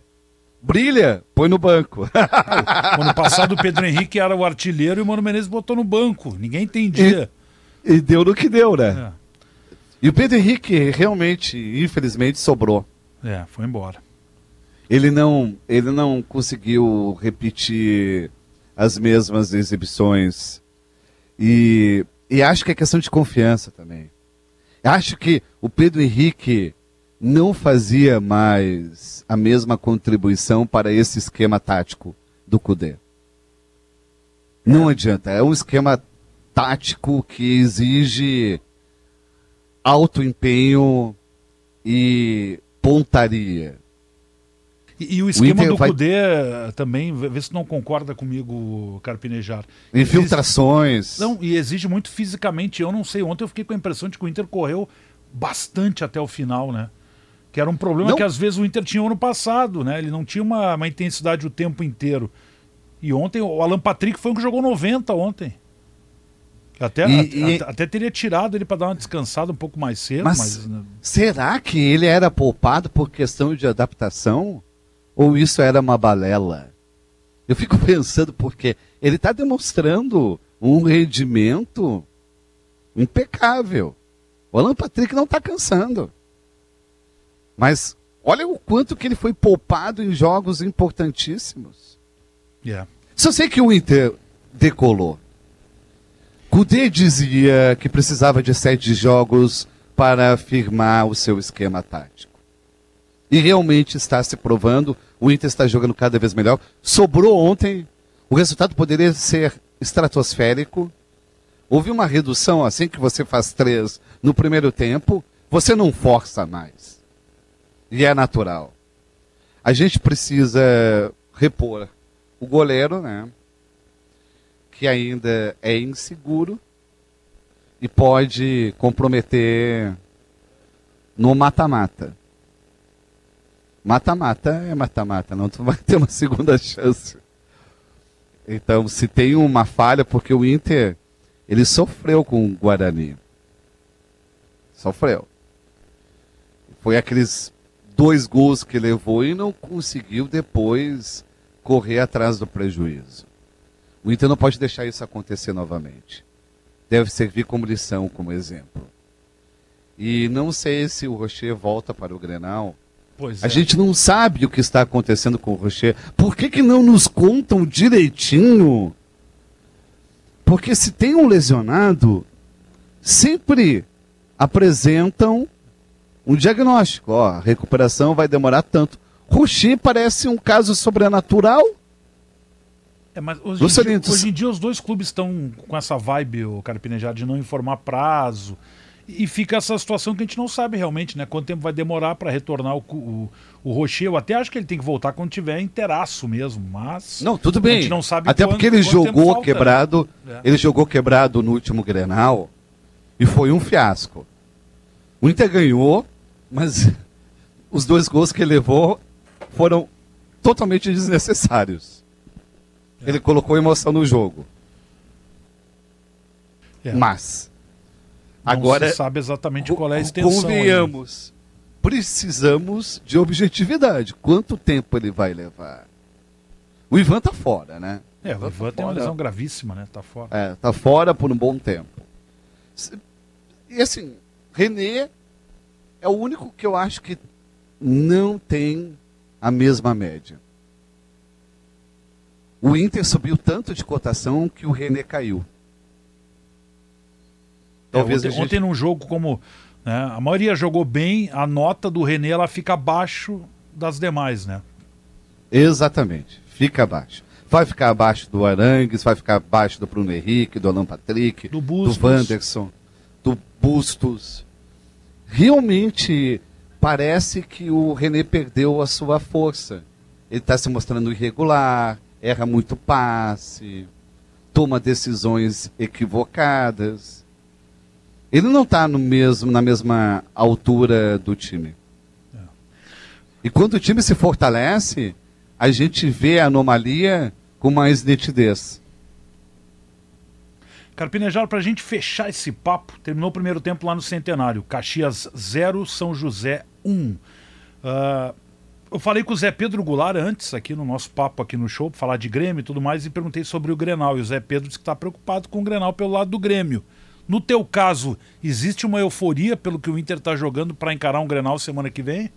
brilha, põe no banco. Ano passado o Pedro Henrique era o artilheiro e o Mano Menezes botou no banco. Ninguém entendia. e deu no que deu, né? É, E o Pedro Henrique realmente, infelizmente, sobrou. é, foi embora. Ele não, ele não conseguiu repetir as mesmas exibições. E, e acho que é questão de confiança também. Acho que o Pedro Henrique não fazia mais a mesma contribuição para esse esquema tático do Cudê. Não adianta. É um esquema tático que exige alto empenho e pontaria. E, e o esquema Inter do vai- Cudê também, vê se não concorda comigo, Carpinejar. Infiltrações. Não, e exige muito fisicamente. Eu não sei, ontem eu fiquei com a impressão de que o Inter correu bastante até o final, né? Que era um problema Não. que às vezes o Inter tinha ano passado, né? Ele não tinha uma, uma intensidade o tempo inteiro. E ontem o Alan Patrick foi o que jogou 90 ontem. Até, E- e- até, até teria tirado ele para dar uma descansada um pouco mais cedo, Mas- mas, né, Será que ele era poupado por questão de adaptação? Ou isso era uma balela? Eu fico pensando porque ele está demonstrando um rendimento impecável. O Alan Patrick não está cansando. Mas olha o quanto que ele foi poupado em jogos importantíssimos. yeah. Só sei que o Inter decolou. Kudê dizia que precisava de sete jogos para firmar o seu esquema tático. E realmente está se provando. O Inter está jogando cada vez melhor. Sobrou ontem. O resultado poderia ser estratosférico. Houve uma redução assim que você faz três no primeiro tempo. Você não força mais. E é natural. A gente precisa repor o goleiro, né? Que ainda é inseguro e pode comprometer no mata-mata. Mata-mata é mata-mata, não tu vai ter uma segunda chance. Então, se tem uma falha, porque o Inter ele sofreu com o Guarani. Sofreu. Foi aqueles dois gols que levou e não conseguiu depois correr atrás do prejuízo. O Inter não pode deixar isso acontecer novamente. Deve servir como lição, como exemplo. E não sei se o Rocher volta para o Grenal. Pois A é. gente não sabe o que está acontecendo com o Rocher. Por que, que não nos contam direitinho? Porque se tem um lesionado, sempre apresentam um diagnóstico. Ó, a recuperação vai demorar tanto. Rocher parece um caso sobrenatural. É, mas hoje, em dia, hoje em dia os dois clubes estão com essa vibe, o Carpinejar, de não informar prazo. E fica essa situação que a gente não sabe realmente, né? Quanto tempo vai demorar para retornar o, o, o Rocher. Eu até acho que ele tem que voltar quando tiver inteiraço mesmo, mas. Não, tudo A bem. gente não sabe Até porque ele jogou falta, né? quebrado. É. Ele jogou quebrado no último Grenal e foi um fiasco. O Inter ganhou, mas os dois gols que ele levou foram totalmente desnecessários. É. Ele colocou emoção no jogo. É. Mas Não agora se sabe exatamente qual é a extensão. convenhamos, precisamos de objetividade. Quanto tempo ele vai levar? O Ivan tá fora, né? É, o Ivan tem uma fora. lesão gravíssima, né? Tá fora. É, tá fora por um bom tempo. E assim, René é o único que eu acho que não tem a mesma média. O Inter subiu tanto de cotação que o René caiu. Talvez é, ontem, ontem num jogo como né, a maioria jogou bem, a nota do René ela fica abaixo das demais, né? Exatamente, fica abaixo. Vai ficar abaixo do Arangues, vai ficar abaixo do Bruno Henrique, do Alan Patrick, do, Bustos. do Wanderson, do Bustos. Realmente parece que o René perdeu a sua força. Ele está se mostrando irregular, erra muito passe, toma decisões equivocadas. Ele não está mesmo, na mesma altura do time. É. E quando o time se fortalece, a gente vê a anomalia com mais nitidez. Carpinejado, para a gente fechar esse papo, terminou o primeiro tempo lá no Centenário. Caxias 0, São José 1. Um. Uh, eu falei com o Zé Pedro Goulart antes, aqui no nosso papo aqui no show, para falar de Grêmio e tudo mais, e perguntei sobre o Grenal. E o Zé Pedro disse que está preocupado com o Grenal pelo lado do Grêmio. No teu caso, existe uma euforia pelo que o Inter está jogando para encarar um Grenal semana que vem?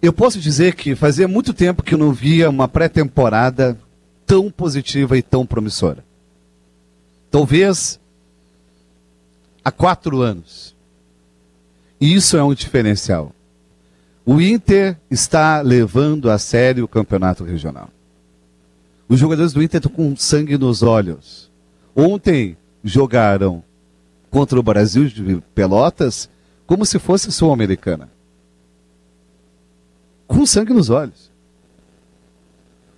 Eu posso dizer que fazia muito tempo que eu não via uma pré-temporada tão positiva e tão promissora. Talvez há quatro anos. E isso é um diferencial. O Inter está levando a sério o campeonato regional. Os jogadores do Inter estão com sangue nos olhos. Ontem jogaram contra o Brasil de Pelotas como se fosse sul-americana com sangue nos olhos.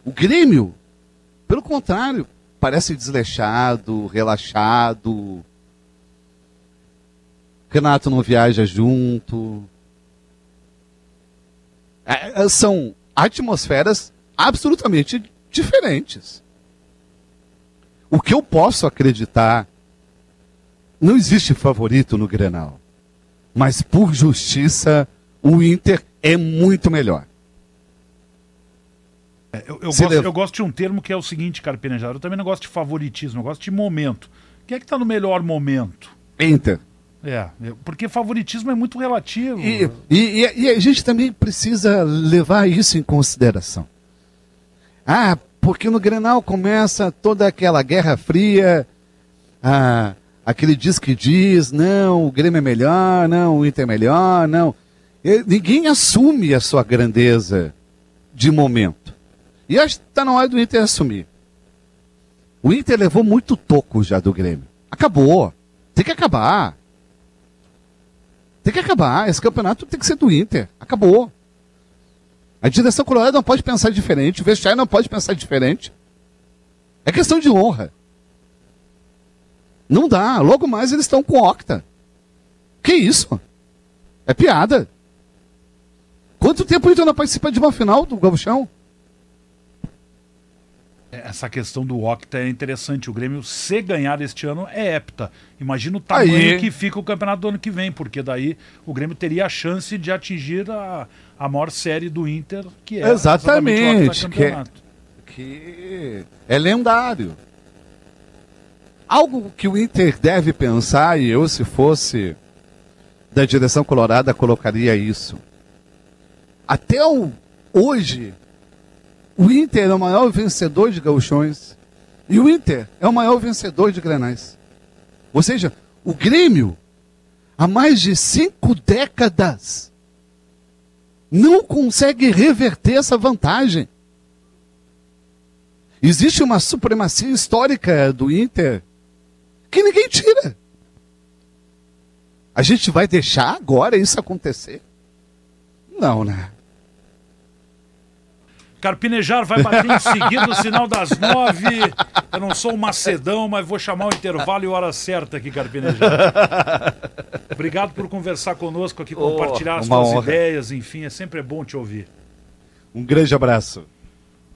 O Grêmio, pelo contrário, parece desleixado, relaxado. Renato não viaja junto. É, é são atmosferas absolutamente diferentes. O que eu posso acreditar, não existe favorito no Grenal. Mas por justiça, o Inter é muito melhor. É, eu, eu, gosto, eu, gosto, de um termo que é o seguinte, cara Penejado. Eu também não gosto de favoritismo, eu gosto de momento. Quem é que está no melhor momento? Inter. É, porque favoritismo é muito relativo. E, e, e, a gente também precisa levar isso em consideração. Ah, porque no Grenal começa toda aquela guerra fria, ah, aquele diz que diz, não, o Grêmio é melhor, não, o Inter é melhor, não. Ninguém assume a sua grandeza de momento. E acho que está na hora do Inter assumir. O Inter levou muito toco já do Grêmio. Acabou. Tem que acabar. Tem que acabar. Esse campeonato tem que ser do Inter. Acabou. A direção colorada não pode pensar diferente. O vestiário não pode pensar diferente. É questão de honra. Não dá. Logo mais eles estão com octa. Que isso? É piada. Quanto tempo o Inter não participa de uma final do Gauchão? Essa questão do Octa é interessante. O Grêmio, se ganhar este ano, é hepta. Imagina o tamanho Aí... que fica o campeonato do ano que vem, porque daí o Grêmio teria a chance de atingir a, a maior série do Inter, que é exatamente, o campeonato. Que, que é lendário. Algo que o Inter deve pensar, e eu, se fosse da direção colorada, colocaria isso até o, hoje, o Inter é o maior vencedor de gauchões e o Inter é o maior vencedor de granais. Ou seja, o Grêmio, há mais de cinco décadas, não consegue reverter essa vantagem. Existe uma supremacia histórica do Inter que ninguém tira. A gente vai deixar agora isso acontecer? Não, né? Carpinejar vai bater em seguida o sinal das nove. Eu não sou um macedão, mas vou chamar o intervalo e a hora certa aqui, Carpinejar. Obrigado por conversar conosco aqui, compartilhar oh, as suas honra. ideias, enfim, é sempre bom te ouvir. Um grande abraço.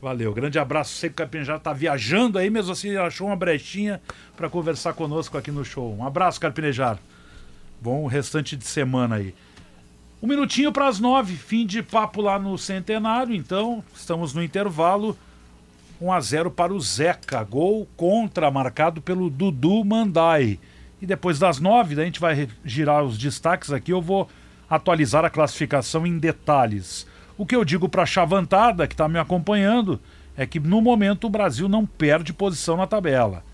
Valeu, grande abraço. Sei que o Carpinejar está viajando aí, mesmo assim achou uma brechinha para conversar conosco aqui no show. Um abraço, Carpinejar. Bom restante de semana aí. Um minutinho para as nove, fim de papo lá no Centenário, então estamos no intervalo. 1 a 0 para o Zeca, gol contra marcado pelo Dudu Mandai. E depois das nove, a gente vai girar os destaques aqui, eu vou atualizar a classificação em detalhes. O que eu digo para a chavantada que está me acompanhando é que no momento o Brasil não perde posição na tabela.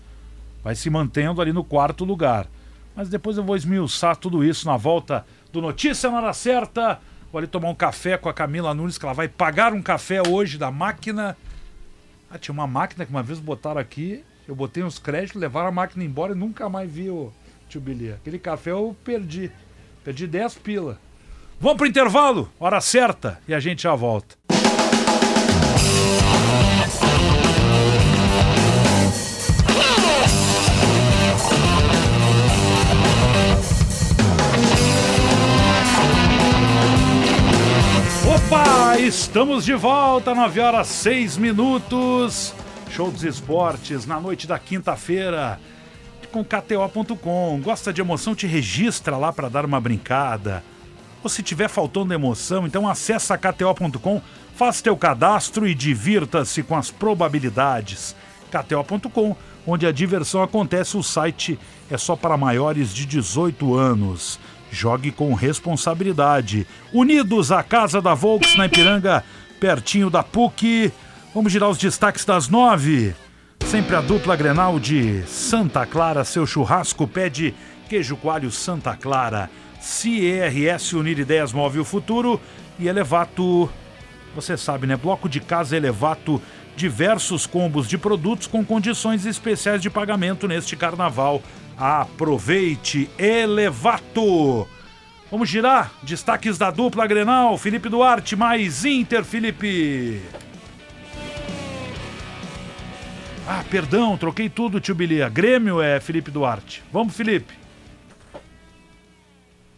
Vai se mantendo ali no quarto lugar. Mas depois eu vou esmiuçar tudo isso na volta do Notícia na hora certa. Vou ali tomar um café com a Camila Nunes, que ela vai pagar um café hoje da máquina. Ah, tinha uma máquina que uma vez botaram aqui, eu botei uns créditos, levaram a máquina embora e nunca mais vi o tio Billy. Aquele café eu perdi. Perdi 10 pila. Vamos pro intervalo, hora certa, e a gente já volta. Opa, estamos de volta, 9 horas 6 minutos. Show dos esportes na noite da quinta-feira com KTO.com. Gosta de emoção? Te registra lá para dar uma brincada. Ou se tiver faltando emoção, então acessa KTO.com, faça teu cadastro e divirta-se com as probabilidades. KTO.com, onde a diversão acontece, o site é só para maiores de 18 anos. Jogue com responsabilidade. Unidos à Casa da Volks na Ipiranga, pertinho da PUC. Vamos girar os destaques das nove. Sempre a dupla Grenal de Santa Clara, seu churrasco pede queijo coalho Santa Clara. CERS Unir Ideias Move o Futuro e Elevato. Você sabe, né? Bloco de casa Elevato, diversos combos de produtos com condições especiais de pagamento neste carnaval. Aproveite, Elevato! Vamos girar? Destaques da dupla Grenal, Felipe Duarte mais Inter, Felipe. Ah, perdão, troquei tudo, tio Bilia. Grêmio é Felipe Duarte. Vamos, Felipe.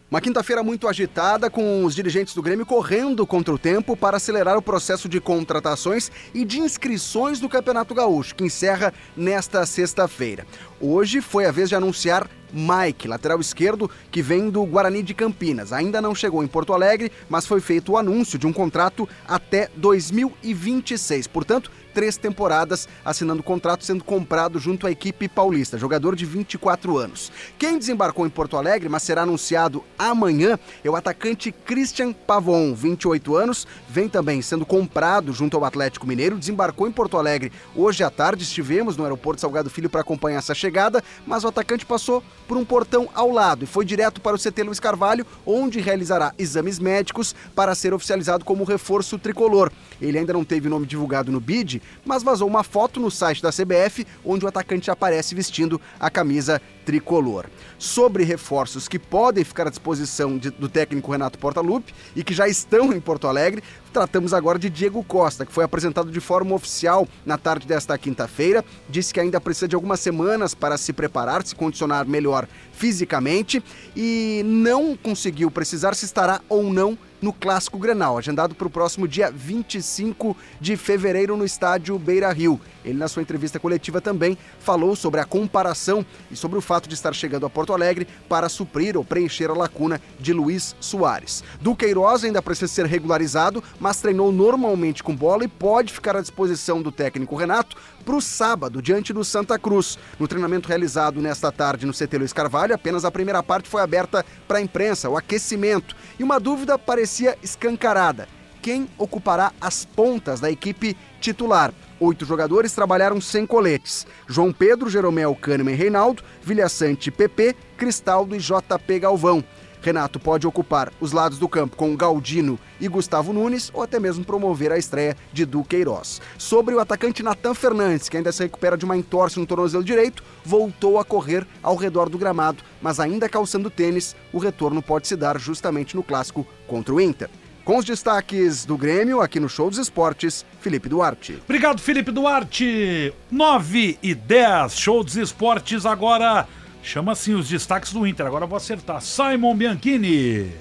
Uma quinta-feira muito agitada, com os dirigentes do Grêmio correndo contra o tempo para acelerar o processo de contratações e de inscrições do Campeonato Gaúcho, que encerra nesta sexta-feira. Hoje foi a vez de anunciar Mike, lateral esquerdo, que vem do Guarani de Campinas. Ainda não chegou em Porto Alegre, mas foi feito o anúncio de um contrato até 2026. Portanto, três temporadas assinando contrato, sendo comprado junto à equipe paulista, jogador de 24 anos. Quem desembarcou em Porto Alegre, mas será anunciado amanhã, é o atacante Christian Pavon, 28 anos, vem também sendo comprado junto ao Atlético Mineiro, desembarcou em Porto Alegre hoje à tarde, estivemos no aeroporto Salgado Filho para acompanhar essa chegada, mas o atacante passou por um portão ao lado e foi direto para o CT Luiz Carvalho, onde realizará exames médicos para ser oficializado como reforço tricolor. Ele ainda não teve nome divulgado no BID, mas vazou uma foto no site da CBF onde o atacante aparece vestindo a camisa tricolor. Sobre reforços que podem ficar à disposição de, do técnico Renato Portaluppi e que já estão em Porto Alegre, tratamos agora de Diego Costa, que foi apresentado de forma oficial na tarde desta quinta-feira. Disse que ainda precisa de algumas semanas para se preparar, se condicionar melhor fisicamente e não conseguiu precisar se estará ou não no Clássico Grenal, agendado para o próximo dia 25 de fevereiro no estádio Beira Rio. Ele, na sua entrevista coletiva, também falou sobre a comparação e sobre o fato de estar chegando a Porto Alegre para suprir ou preencher a lacuna de Luiz Soares. Do Queiroz ainda precisa ser regularizado, mas treinou normalmente com bola e pode ficar à disposição do técnico Renato para o sábado, diante do Santa Cruz. No treinamento realizado nesta tarde no CT Luiz Carvalho, apenas a primeira parte foi aberta para a imprensa, o aquecimento. E uma dúvida parecia escancarada: quem ocupará as pontas da equipe titular? Oito jogadores trabalharam sem coletes. João Pedro, Jeromel, Kahneman Reinaldo, Vilhaçante, PP, Cristaldo e JP Galvão. Renato pode ocupar os lados do campo com Galdino e Gustavo Nunes ou até mesmo promover a estreia de Duqueiroz. Sobre o atacante Natan Fernandes, que ainda se recupera de uma entorse no tornozelo direito, voltou a correr ao redor do gramado, mas ainda calçando tênis, o retorno pode se dar justamente no clássico contra o Inter. Com os destaques do Grêmio, aqui no Show dos Esportes, Felipe Duarte. Obrigado, Felipe Duarte. 9 e 10, Show dos Esportes agora Chama assim os destaques do Inter. Agora vou acertar. Simon Bianchini.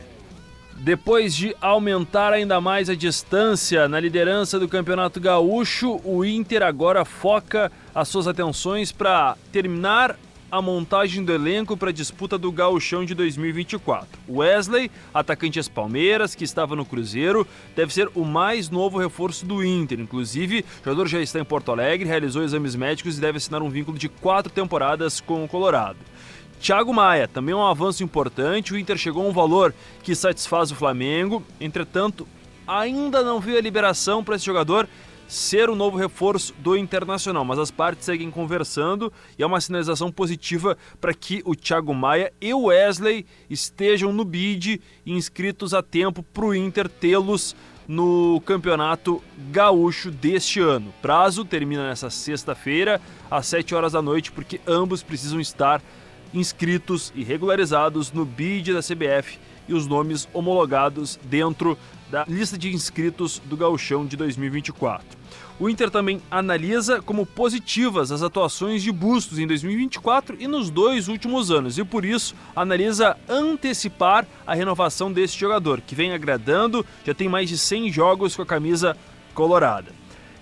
Depois de aumentar ainda mais a distância na liderança do Campeonato Gaúcho, o Inter agora foca as suas atenções para terminar a montagem do elenco para a disputa do Gauchão de 2024. Wesley, atacante das Palmeiras, que estava no Cruzeiro, deve ser o mais novo reforço do Inter. Inclusive, o jogador já está em Porto Alegre, realizou exames médicos e deve assinar um vínculo de quatro temporadas com o Colorado. Thiago Maia, também um avanço importante. O Inter chegou a um valor que satisfaz o Flamengo. Entretanto, ainda não viu a liberação para esse jogador ser o novo reforço do Internacional, mas as partes seguem conversando e é uma sinalização positiva para que o Thiago Maia e o Wesley estejam no bid inscritos a tempo para o Inter tê-los no Campeonato Gaúcho deste ano. Prazo termina nessa sexta-feira, às 7 horas da noite, porque ambos precisam estar inscritos e regularizados no BID da CBF e os nomes homologados dentro da lista de inscritos do Gauchão de 2024. O Inter também analisa como positivas as atuações de Bustos em 2024 e nos dois últimos anos, e por isso analisa antecipar a renovação desse jogador, que vem agradando, já tem mais de 100 jogos com a camisa colorada.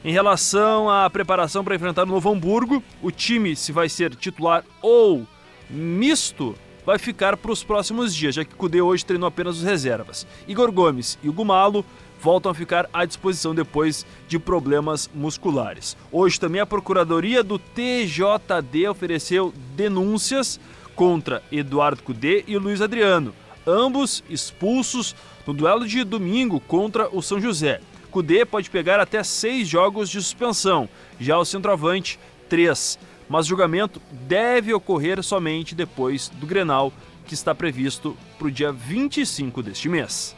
Em relação à preparação para enfrentar o Novo Hamburgo, o time, se vai ser titular ou misto, vai ficar para os próximos dias, já que Cudê hoje treinou apenas os reservas. Igor Gomes e o Gumalo voltam a ficar à disposição depois de problemas musculares. Hoje também a Procuradoria do TJD ofereceu denúncias contra Eduardo Cudê e Luiz Adriano, ambos expulsos no duelo de domingo contra o São José. Cudê pode pegar até seis jogos de suspensão, já o centroavante, três. Mas julgamento deve ocorrer somente depois do Grenal, que está previsto para o dia 25 deste mês.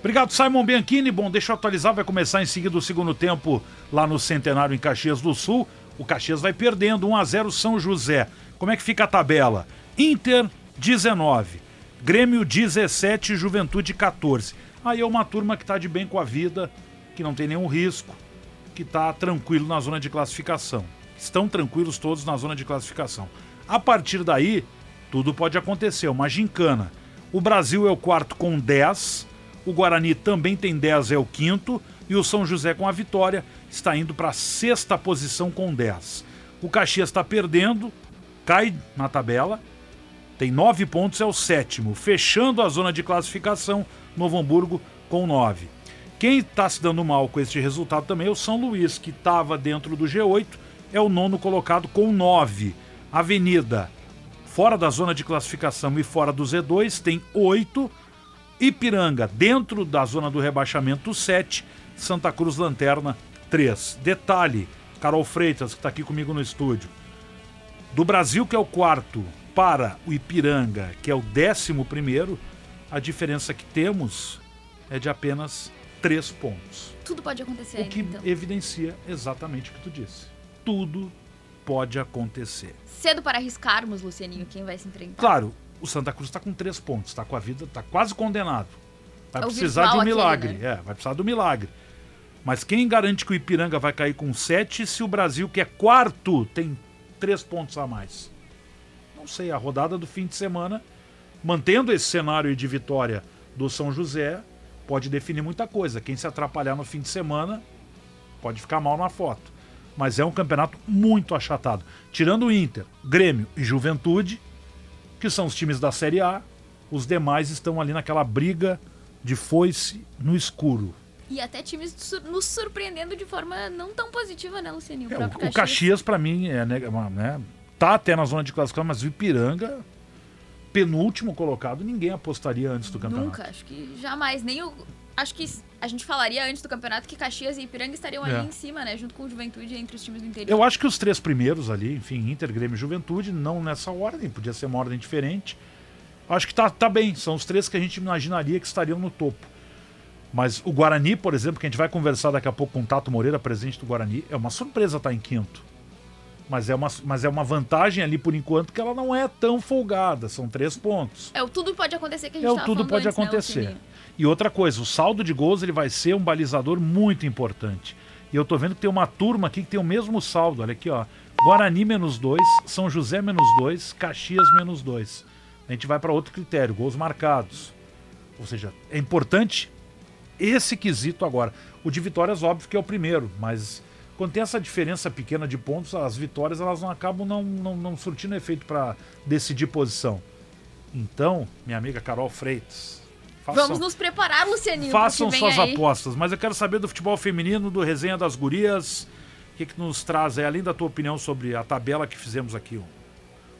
Obrigado, Simon Bianchini. Bom, deixa eu atualizar, vai começar em seguida o segundo tempo lá no Centenário em Caxias do Sul. O Caxias vai perdendo 1 a 0 São José. Como é que fica a tabela? Inter 19, Grêmio 17, Juventude 14. Aí é uma turma que está de bem com a vida, que não tem nenhum risco, que está tranquilo na zona de classificação. Estão tranquilos todos na zona de classificação. A partir daí, tudo pode acontecer. Uma gincana. O Brasil é o quarto com 10, o Guarani também tem 10, é o quinto. E o São José, com a vitória, está indo para a sexta posição com 10. O Caxias está perdendo, cai na tabela, tem 9 pontos, é o sétimo. Fechando a zona de classificação, Novo Hamburgo com 9. Quem está se dando mal com este resultado também é o São Luís, que estava dentro do G8, é o nono colocado com 9. Avenida, fora da zona de classificação e fora do Z2, tem 8. Ipiranga, dentro da zona do rebaixamento, 7. Santa Cruz Lanterna, 3. Detalhe, Carol Freitas, que está aqui comigo no estúdio. Do Brasil, que é o quarto, para o Ipiranga, que é o décimo primeiro, a diferença que temos é de apenas 3 pontos. Tudo pode acontecer O ainda, que então. evidencia exatamente o que tu disse. Tudo pode acontecer. Cedo para arriscarmos, Lucianinho, quem vai se enfrentar. Claro, o Santa Cruz está com três pontos, está com a vida, está quase condenado. Vai É precisar de um aquele, milagre. né? É, vai precisar do milagre. Mas quem garante que o Ipiranga vai cair com sete se o Brasil, que é quarto, tem três pontos a mais? Não sei, a rodada do fim de semana, mantendo esse cenário de vitória do São José, pode definir muita coisa. Quem se atrapalhar no fim de semana pode ficar mal na foto. Mas é um campeonato muito achatado. Tirando o Inter, Grêmio e Juventude, que são os times da Série A, os demais estão ali naquela briga de foice no escuro. E até times nos surpreendendo de forma não tão positiva, né, Lucianinho? É, o, o Caxias, pra mim, é, né, né, tá até na zona de classificação, mas o Ipiranga, penúltimo colocado, ninguém apostaria antes do campeonato. Nunca, acho que jamais. Nem o. Acho que a gente falaria antes do campeonato que Caxias e Ipiranga estariam É. ali em cima, né? Junto com o Juventude entre os times do interior. Eu acho que os três primeiros ali, enfim, Inter, Grêmio e Juventude, não nessa ordem, podia ser uma ordem diferente. Acho que tá, tá bem, são os três que a gente imaginaria que estariam no topo. Mas o Guarani, por exemplo, que a gente vai conversar daqui a pouco com o Tato Moreira, presidente do Guarani, é uma surpresa estar em quinto. Mas é, uma, mas é uma vantagem ali por enquanto que ela não é tão folgada, são três pontos. É o tudo pode acontecer que a gente É o tava tudo pode antes, né, acontecer. Lucianinho? e outra coisa, o saldo de gols ele vai ser um balizador muito importante. E eu tô vendo que tem uma turma aqui que tem o mesmo saldo. Olha aqui, ó. Guarani menos 2, São José menos 2, Caxias menos 2. A gente vai para outro critério, gols marcados. Ou seja, é importante esse quesito agora. O de vitórias, óbvio que é o primeiro, mas quando tem essa diferença pequena de pontos, as vitórias elas não acabam não, não, não surtindo efeito para decidir posição. Então, minha amiga Carol Freitas, façam, Vamos nos preparar, Lucianinho. façam suas aí. apostas. Mas eu quero saber do futebol feminino, do resenha das gurias. O que, que nos traz aí, além da tua opinião sobre a tabela que fizemos aqui, o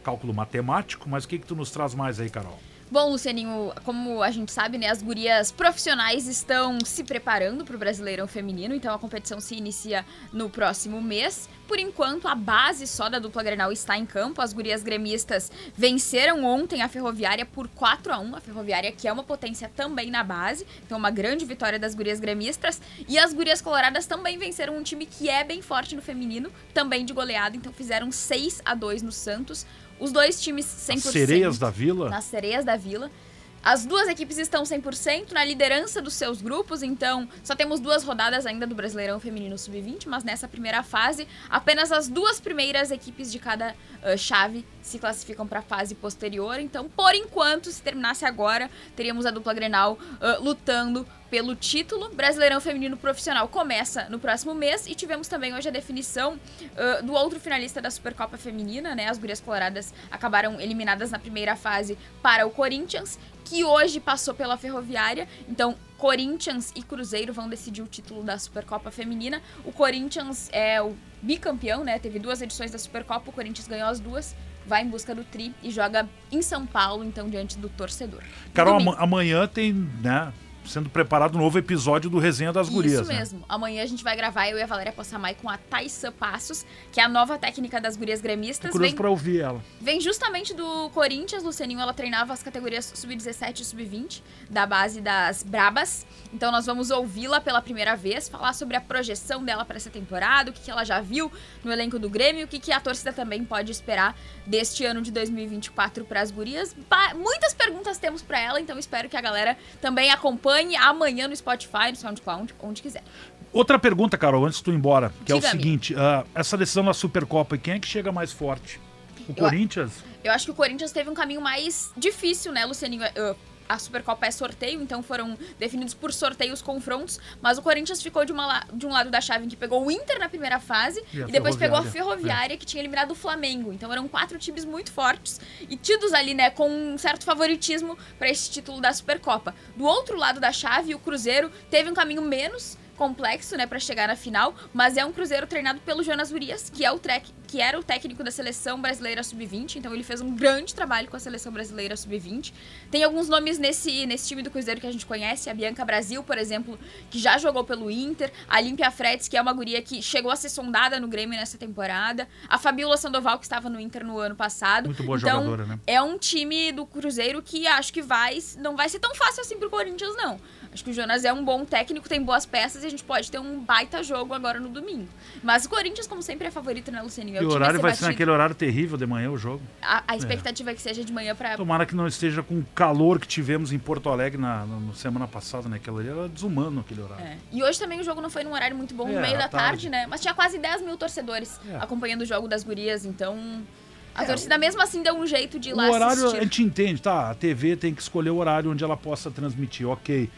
cálculo matemático, mas o que, que tu nos traz mais aí, Carol? Bom, Lucianinho, como a gente sabe, né, as gurias profissionais estão se preparando para o Brasileirão Feminino, então a competição se inicia no próximo mês. Por enquanto, a base só da dupla Grenal está em campo. As gurias gremistas venceram ontem a Ferroviária por 4 a 1 A Ferroviária, que é uma potência também na base. Então, uma grande vitória das gurias gremistas. E as gurias coloradas também venceram um time que é bem forte no feminino, também de goleado. Então, fizeram 6 a 2 no Santos. Os dois times 100%. As sereias da Vila? Nas sereias da Vila. As duas equipes estão 100% na liderança dos seus grupos, então só temos duas rodadas ainda do Brasileirão Feminino Sub-20, mas nessa primeira fase, apenas as duas primeiras equipes de cada uh, chave se classificam para a fase posterior. Então, por enquanto, se terminasse agora, teríamos a dupla Grenal uh, lutando pelo título. Brasileirão Feminino Profissional começa no próximo mês e tivemos também hoje a definição uh, do outro finalista da Supercopa Feminina, né? As Gurias Coloradas acabaram eliminadas na primeira fase para o Corinthians, que hoje passou pela Ferroviária. Então, Corinthians e Cruzeiro vão decidir o título da Supercopa Feminina. O Corinthians é o bicampeão, né? Teve duas edições da Supercopa, o Corinthians ganhou as duas vai em busca do tri e joga em São Paulo, então, diante do torcedor. Carol, amanhã tem, né? Sendo preparado um novo episódio do Resenha das Gurias. Isso né? mesmo. Amanhã a gente vai gravar, eu e a Valéria Possamay, com a Thaisa Passos, que é a nova técnica das gurias gremistas. Tô curioso vem, pra ouvir ela. Vem justamente do Corinthians, Lucianinho, ela treinava as categorias sub-17 e sub-20, da base das Brabas. Então nós vamos ouvi-la pela primeira vez, falar sobre a projeção dela para essa temporada, o que, que ela já viu no elenco do Grêmio, o que, que a torcida também pode esperar deste ano de 2024 para as gurias. Ba muitas perguntas temos para ela, então espero que a galera também acompanhe acompanhe amanhã no Spotify, no SoundCloud, onde quiser. Outra pergunta, Carol, antes de tu ir embora, que é o seguinte: uh, essa decisão da Supercopa, quem é que chega mais forte? O eu, Corinthians? Eu acho que o Corinthians teve um caminho mais difícil, né, Lucianinho? Uh, a Supercopa é sorteio, então foram definidos por sorteio os confrontos, mas o Corinthians ficou de, uma, de um lado da chave em que pegou o Inter na primeira fase e, e depois pegou a Ferroviária, é. que tinha eliminado o Flamengo. Então eram quatro times muito fortes e tidos ali, né, com um certo favoritismo para esse título da Supercopa. Do outro lado da chave, o Cruzeiro teve um caminho menos complexo, né, para chegar na final, mas é um Cruzeiro treinado pelo Jonas Urias, que é o trek, que era o técnico da seleção brasileira sub-20, então ele fez um grande trabalho com a seleção brasileira sub-20. Tem alguns nomes nesse, nesse time do Cruzeiro que a gente conhece, a Bianca Brasil, por exemplo, que já jogou pelo Inter, a Límpia Fretes, que é uma guria que chegou a ser sondada no Grêmio nessa temporada, a Fabiola Sandoval, que estava no Inter no ano passado. Muito boa então, jogadora, né? É um time do Cruzeiro que acho que vai não vai ser tão fácil assim pro Corinthians não. Acho que o Jonas é um bom técnico, tem boas peças e a gente pode ter um baita jogo agora no domingo. Mas o Corinthians, como sempre, é favorito, né, Lucianinho? É e o horário vai ser naquele horário terrível de manhã o jogo. A, a expectativa é. é. que seja de manhã para. Tomara que não esteja com o calor que tivemos em Porto Alegre na, na, na semana passada, né? Aquele era desumano aquele horário. É. E hoje também o jogo não foi num horário muito bom, no é, meio da tarde. tarde, né? Mas tinha quase 10 mil torcedores é. acompanhando o jogo das gurias, então. A é, torcida mesmo assim deu um jeito de ir lá O horário assistir. a gente entende, tá? A TV tem que escolher o horário onde ela possa transmitir, ok.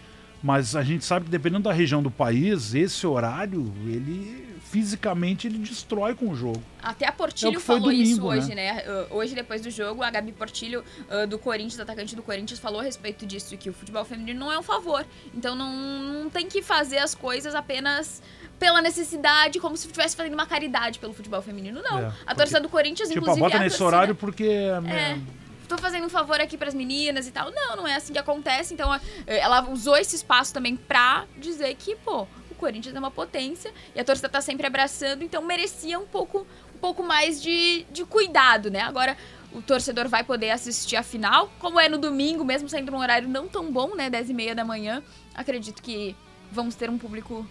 Mas a gente sabe que dependendo da região do país, esse horário, ele fisicamente ele destrói com o jogo. Até a Portilho é falou domingo, isso hoje, né? né? Hoje, depois do jogo, a Gabi Portilho, uh, do Corinthians, atacante do Corinthians, falou a respeito disso, que o futebol feminino não é um favor. Então não, não tem que fazer as coisas apenas pela necessidade, como se estivesse fazendo uma caridade pelo futebol feminino. Não. É, a torcida do Corinthians, tipo, inclusive. Bota nesse horário porque. É, tô fazendo um favor aqui para as meninas e tal. Não, não é assim que acontece. Então, é, ela usou esse espaço também pra dizer que, pô, o Corinthians é uma potência e a torcida tá sempre abraçando, então merecia um pouco, um pouco mais de, de cuidado, né? Agora, o torcedor vai poder assistir a final, como é no domingo, mesmo saindo num horário não tão bom, né? 10 e meia da manhã. Acredito que vamos ter um público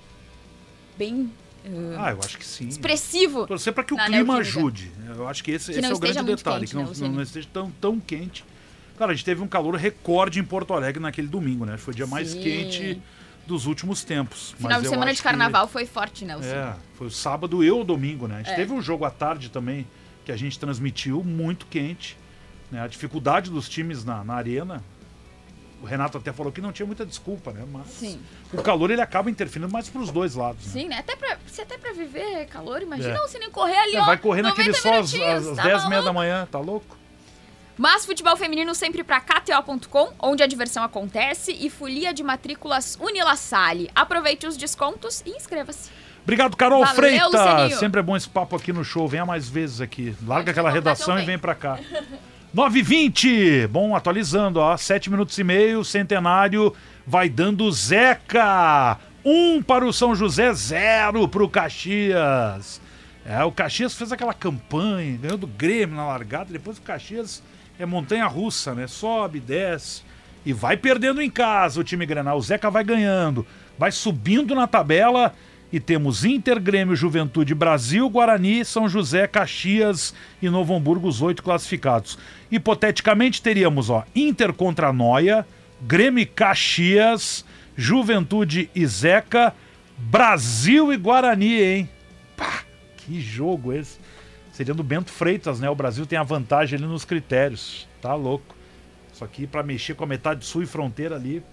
bem Uh, ah, eu acho que sim. Expressivo. Torcer para que o clima ajude. Eu acho que esse, que esse é o grande detalhe, quente, que não, não, esteja tão, tão quente. Cara, a gente teve um calor recorde em Porto Alegre naquele domingo, né? Foi o dia sim. mais quente dos últimos tempos. Final de semana de carnaval que, foi forte, né? É, foi o sábado e o domingo, né? A gente é. teve um jogo à tarde também que a gente transmitiu, muito quente. Né? A dificuldade dos times na, na arena, o Renato até falou que não tinha muita desculpa, né? Mas Sim. o calor ele acaba interferindo mais para os dois lados. Né? Sim, né? Até pra, se até para viver calor, imagina é. você nem correr ali, é, ó. Vai correr naquele sol às, às tá 10 e meia da manhã, tá louco? Mas futebol feminino sempre para KTO.com, onde a diversão acontece, e folia de matrículas Unila Sale. Aproveite os descontos e inscreva-se. Obrigado, Carol Valeu, Freitas. Lucianinho. Sempre é bom esse papo aqui no show. Venha mais vezes aqui. Larga Pode aquela redação e vem para cá. 9h20. Bom, atualizando, ó. 7 minutos e meio, centenário vai dando Zeca. Um para o São José, zero para o Caxias. É, o Caxias fez aquela campanha, ganhou do Grêmio na largada, depois o Caxias é montanha russa, né? Sobe, desce e vai perdendo em casa o time Grenal. O Zeca vai ganhando, vai subindo na tabela e temos Inter, Grêmio, Juventude, Brasil, Guarani, São José, Caxias e Novo Hamburgo, os oito classificados. Hipoteticamente teríamos, ó, Inter contra Noia, Grêmio e Caxias, Juventude e Zeca, Brasil e Guarani, hein? Pá, que jogo esse. Seria do Bento Freitas, né? O Brasil tem a vantagem ali nos critérios. Tá louco. Isso aqui para mexer com a metade sul e fronteira ali,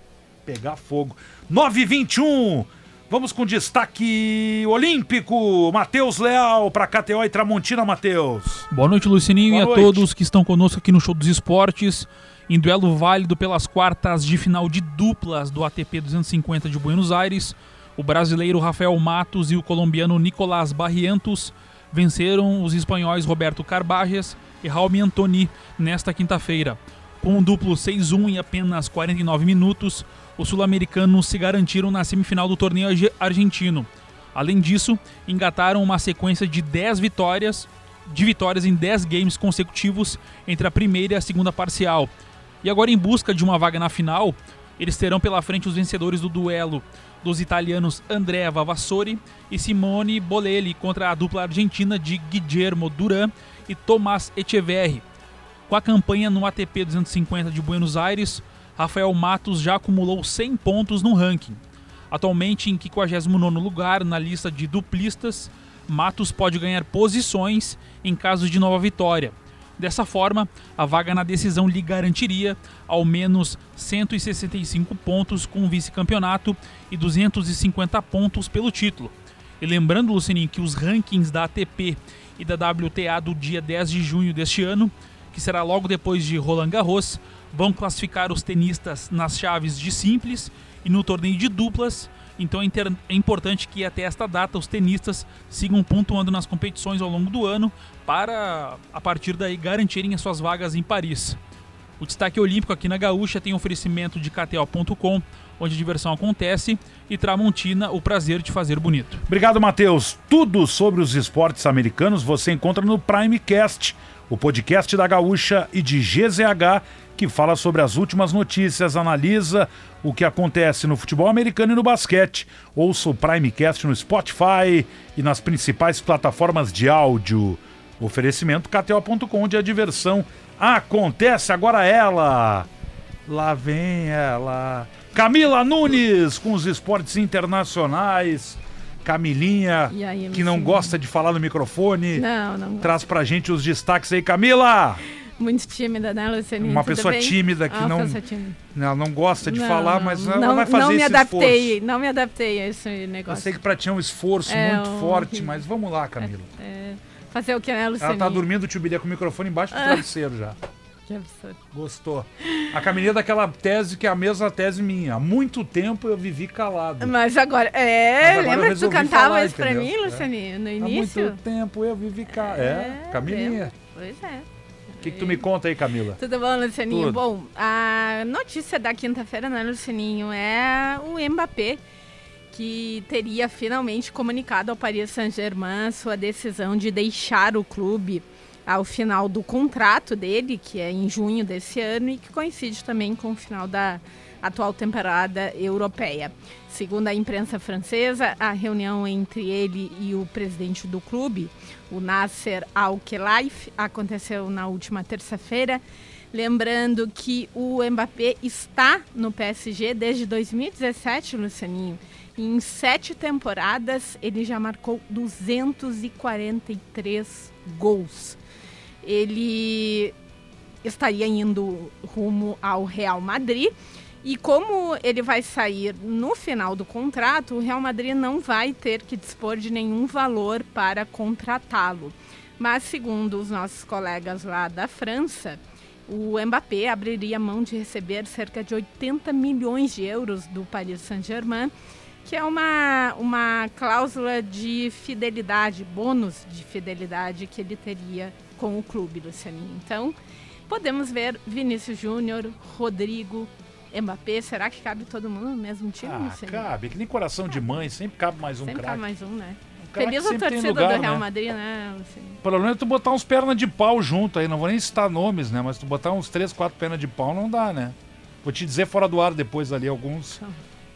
pegar fogo. 921. Vamos com destaque olímpico. Matheus Leal para KTO e Tramontina, Matheus. Boa noite, Lucininho, Boa e a noite. todos que estão conosco aqui no Show dos Esportes. Em duelo válido pelas quartas de final de duplas do ATP 250 de Buenos Aires, o brasileiro Rafael Matos e o colombiano Nicolás Barrientos venceram os espanhóis Roberto Carbajes e Raul Antoni nesta quinta-feira. Com um duplo 6-1 em apenas 49 minutos, os sul-americanos se garantiram na semifinal do torneio arge- argentino. Além disso, engataram uma sequência de 10 vitórias, de vitórias em 10 games consecutivos entre a primeira e a segunda parcial. E agora em busca de uma vaga na final, eles terão pela frente os vencedores do duelo dos italianos Andrea Vavassori e Simone Bolelli contra a dupla argentina de Guillermo Duran e Tomás Echeverri. Com a campanha no ATP 250 de Buenos Aires, Rafael Matos já acumulou 100 pontos no ranking. Atualmente em 59º lugar na lista de duplistas, Matos pode ganhar posições em caso de nova vitória. Dessa forma, a vaga na decisão lhe garantiria ao menos 165 pontos com o vice-campeonato e 250 pontos pelo título. E lembrando, Lucininho, que os rankings da ATP e da WTA do dia 10 de junho deste ano, que será logo depois de Roland Garros, vão classificar os tenistas nas chaves de simples e no torneio de duplas. Então é, é importante que até esta data os tenistas sigam pontuando nas competições ao longo do ano para, a partir daí, garantirem as suas vagas em Paris. O destaque olímpico aqui na Gaúcha tem oferecimento de KTO.com, onde a diversão acontece, e Tramontina, o prazer de fazer bonito. Obrigado, Matheus. Tudo sobre os esportes americanos você encontra no Primecast, o podcast da Gaúcha e de GZH, que fala sobre as últimas notícias, analisa o que acontece no futebol americano e no basquete. Ouça o Primecast no Spotify e nas principais plataformas de áudio. Oferecimento KTO.com, onde a diversão acontece. Agora ela. Lá vem ela. Camila Nunes com os esportes internacionais. Camilinha, aí, que não gosta de falar no microfone, Não, não. traz pra gente os destaques aí. Camila! Muito tímida, né, Lucianinha? Uma Tudo pessoa bem? tímida que Ah, não- tímida. Ela não gosta de Não, falar, não, mas ela não, vai fazer Não me adaptei, esforço. não me adaptei a esse Eu negócio. sei que pra ti é um esforço É muito um- forte, mas vamos lá, Camila. É, fazer o que, né, Lucianinha? Ela tá dormindo, tio Bilha, com o microfone embaixo do Ah. travesseiro já. Que absurdo. Gostou. A Camilinha é daquela tese que é a mesma tese minha. Há muito tempo eu vivi calado. Mas agora, é, Mas agora eu lembra que tu cantava falar, isso pra entendeu? mim, É. Lucianinha, no Há início? muito tempo eu vivi calado. É, Camilinha. lembro. Pois é. O que, que tu me conta aí, Camila? Tudo bom, Lucianinho? Tudo. Bom, a notícia da quinta-feira, né, Lucianinho, é o Mbappé, que teria finalmente comunicado ao Paris Saint-Germain sua decisão de deixar o clube ao final do contrato dele, que é em junho desse ano e que coincide também com o final da atual temporada europeia. Segundo a imprensa francesa, a reunião entre ele e o presidente do clube, o Nasser Al-Khelaifi, aconteceu na última terça-feira. Lembrando que o Mbappé está no PSG desde 2017, Lucianinho. Em sete temporadas ele já marcou 243 gols. Ele estaria indo rumo ao Real Madrid. E como ele vai sair no final do contrato, o Real Madrid não vai ter que dispor de nenhum valor para contratá-lo. Mas, segundo os nossos colegas lá da França, o Mbappé abriria mão de receber cerca de 80 milhões de euros do Paris Saint-Germain, que é uma, uma cláusula de fidelidade, bônus de fidelidade que ele teria com o clube, Lucianinho. Então, podemos ver Vinícius Júnior, Rodrigo, Mbappé. Será que cabe todo mundo no mesmo time? Ah, cabe. Que nem coração de mãe, sempre cabe mais um Sempre cabe craque. mais um, né? Um craque Feliz a sempre torcida lugar, do Real né? Madrid, né? O problema é tu botar uns pernas de pau junto aí, não vou nem citar nomes, né? Mas tu botar uns três, quatro pernas de pau não dá, né? Vou te dizer fora do ar depois ali alguns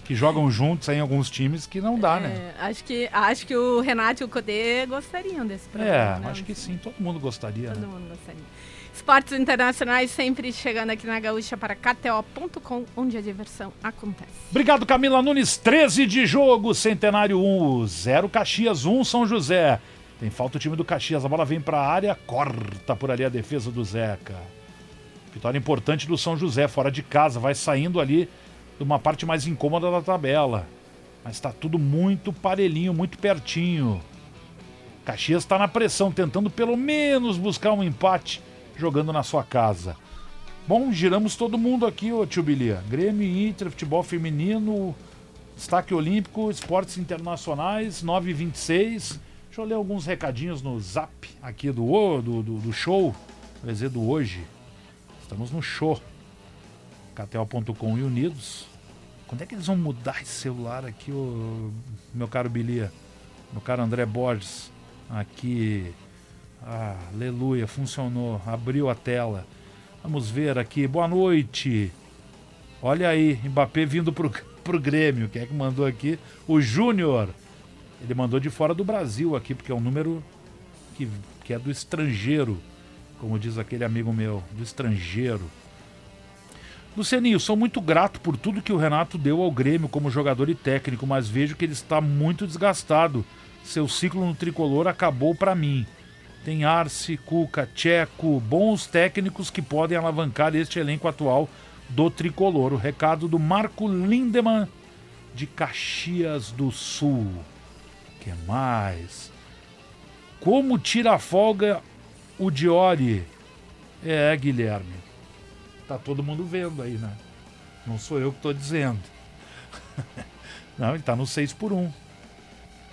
que jogam juntos aí em alguns times que não dá, né? É, acho, que, acho que o Renato e o Codê gostariam desse É, programa. né, acho que sim, todo mundo gostaria, Todo né? mundo gostaria. Esportes internacionais sempre chegando aqui na Gaúcha para KTO.com, onde a diversão acontece. Obrigado, Camila Nunes. 13 de jogo, Centenário 1, 0 Caxias 1, São José. Tem falta o time do Caxias, a bola vem pra área, corta por ali a defesa do Zeca. Vitória importante do São José, fora de casa, vai saindo ali de uma parte mais incômoda da tabela. Mas tá tudo muito parelhinho, muito pertinho. Caxias está na pressão, tentando pelo menos buscar um empate, jogando na sua casa. Bom, giramos todo mundo aqui, ô tio Bilia. Grêmio, Inter, futebol feminino, destaque olímpico, esportes internacionais, 9 h 26 Deixa eu ler alguns recadinhos no zap aqui do, do, do, do show, quer dizer, do hoje. Estamos no show. KTO.com e Unidos. Quando é que eles vão mudar esse celular aqui, ô, meu caro Bilia? Meu caro André Borges. Aqui. Ah, aleluia, funcionou. Abriu a tela. Vamos ver aqui. Boa noite. Olha aí, Mbappé vindo pro, pro Grêmio. Quem é que mandou aqui? O Júnior. Ele mandou de fora do Brasil aqui, porque é um número que, que é do estrangeiro. Como diz aquele amigo meu, do estrangeiro. Lucianinho, sou muito grato por tudo que o Renato deu ao Grêmio como jogador e técnico, mas vejo que ele está muito desgastado. Seu ciclo no tricolor acabou para mim. Tem Arce, Cuca, Tcheco, bons técnicos que podem alavancar este elenco atual do tricolor. O recado do Marco Lindemann de Caxias do Sul. que mais? Como tira a folga o Diori? É, Guilherme. Tá todo mundo vendo aí, né? Não sou eu que tô dizendo. Não, ele tá no 6 por 1.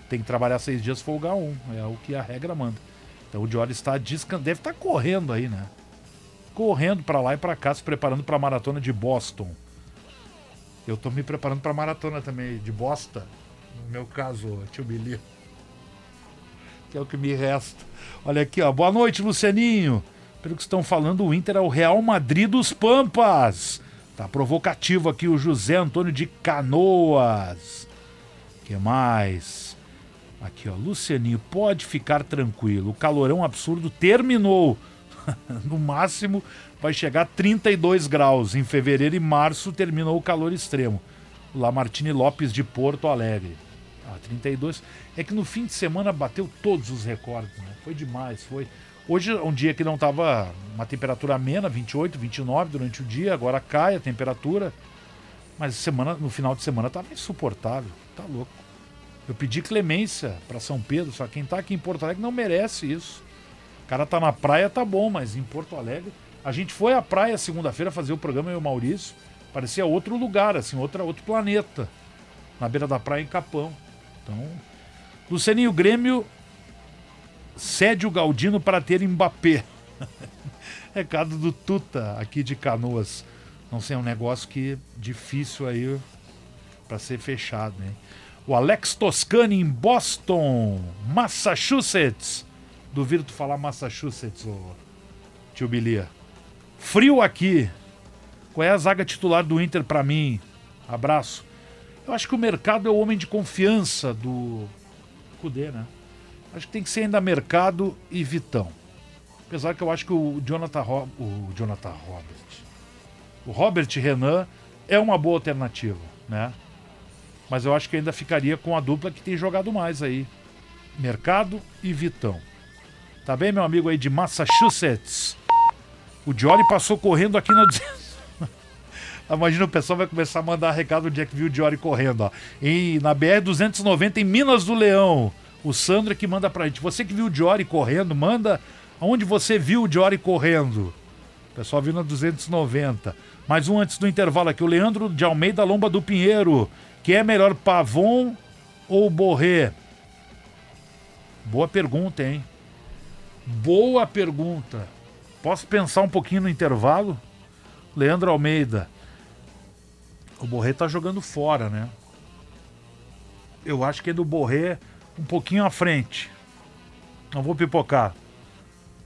Tem que trabalhar seis dias, folgar um. É o que a regra manda. Então o Diori está descansando. Deve estar correndo aí, né? Correndo pra lá e pra cá, se preparando pra maratona de Boston. Eu tô me preparando pra maratona também de Boston. No meu caso, tio Billy. Que é o que me resta. Olha aqui, ó. Boa noite, Lucianinho. Pelo que estão falando, o Inter é o Real Madrid dos Pampas. Tá provocativo aqui o José Antônio de Canoas. que mais? Aqui, ó. Lucianinho, pode ficar tranquilo. O calorão absurdo terminou. no máximo vai chegar a 32 graus. Em fevereiro e março terminou o calor extremo. Lamartine Lopes de Porto Alegre. Ah, 32. É que no fim de semana bateu todos os recordes, né? Foi demais, foi. Hoje é um dia que não tava uma temperatura amena, 28, 29 durante o dia, agora cai a temperatura. Mas semana, no final de semana tava insuportável, tá louco. Eu pedi clemência para São Pedro, só quem tá aqui em Porto Alegre não merece isso. O cara tá na praia, tá bom, mas em Porto Alegre. A gente foi à praia segunda-feira fazer o programa eu e o Maurício. Parecia outro lugar, assim, outra, outro planeta. Na beira da praia em Capão. Então. Lucianinho Grêmio cede o Galdino para ter Mbappé. Recado do Tuta aqui de Canoas. Não sei, é um negócio que difícil aí para ser fechado, né? O Alex Toscani em Boston, Massachusetts. Duvido tu falar Massachusetts, ô tio Bilia. Frio aqui. Qual é a zaga titular do Inter para mim? Abraço. Eu acho que o mercado é o homem de confiança do Cudê, né? Acho que tem que ser ainda mercado e Vitão. Apesar que eu acho que o Jonathan, Ro... o Jonathan Robert, o Robert Renan é uma boa alternativa, né? Mas eu acho que ainda ficaria com a dupla que tem jogado mais aí. Mercado e Vitão. Tá bem, meu amigo aí de Massachusetts? O Diori passou correndo aqui na. Imagina o pessoal vai começar a mandar recado onde é que viu o Diori correndo, ó. E na BR-290 em Minas do Leão. O Sandro é que manda pra gente. Você que viu o Diori correndo, manda aonde você viu o Diori correndo. O pessoal viu na 290. Mais um antes do intervalo aqui. O Leandro de Almeida Lomba do Pinheiro. Que é melhor, Pavon ou Borré? Boa pergunta, hein? Boa pergunta. Posso pensar um pouquinho no intervalo? Leandro Almeida. O Borré tá jogando fora, né? Eu acho que é do Borré um pouquinho à frente. Não vou pipocar.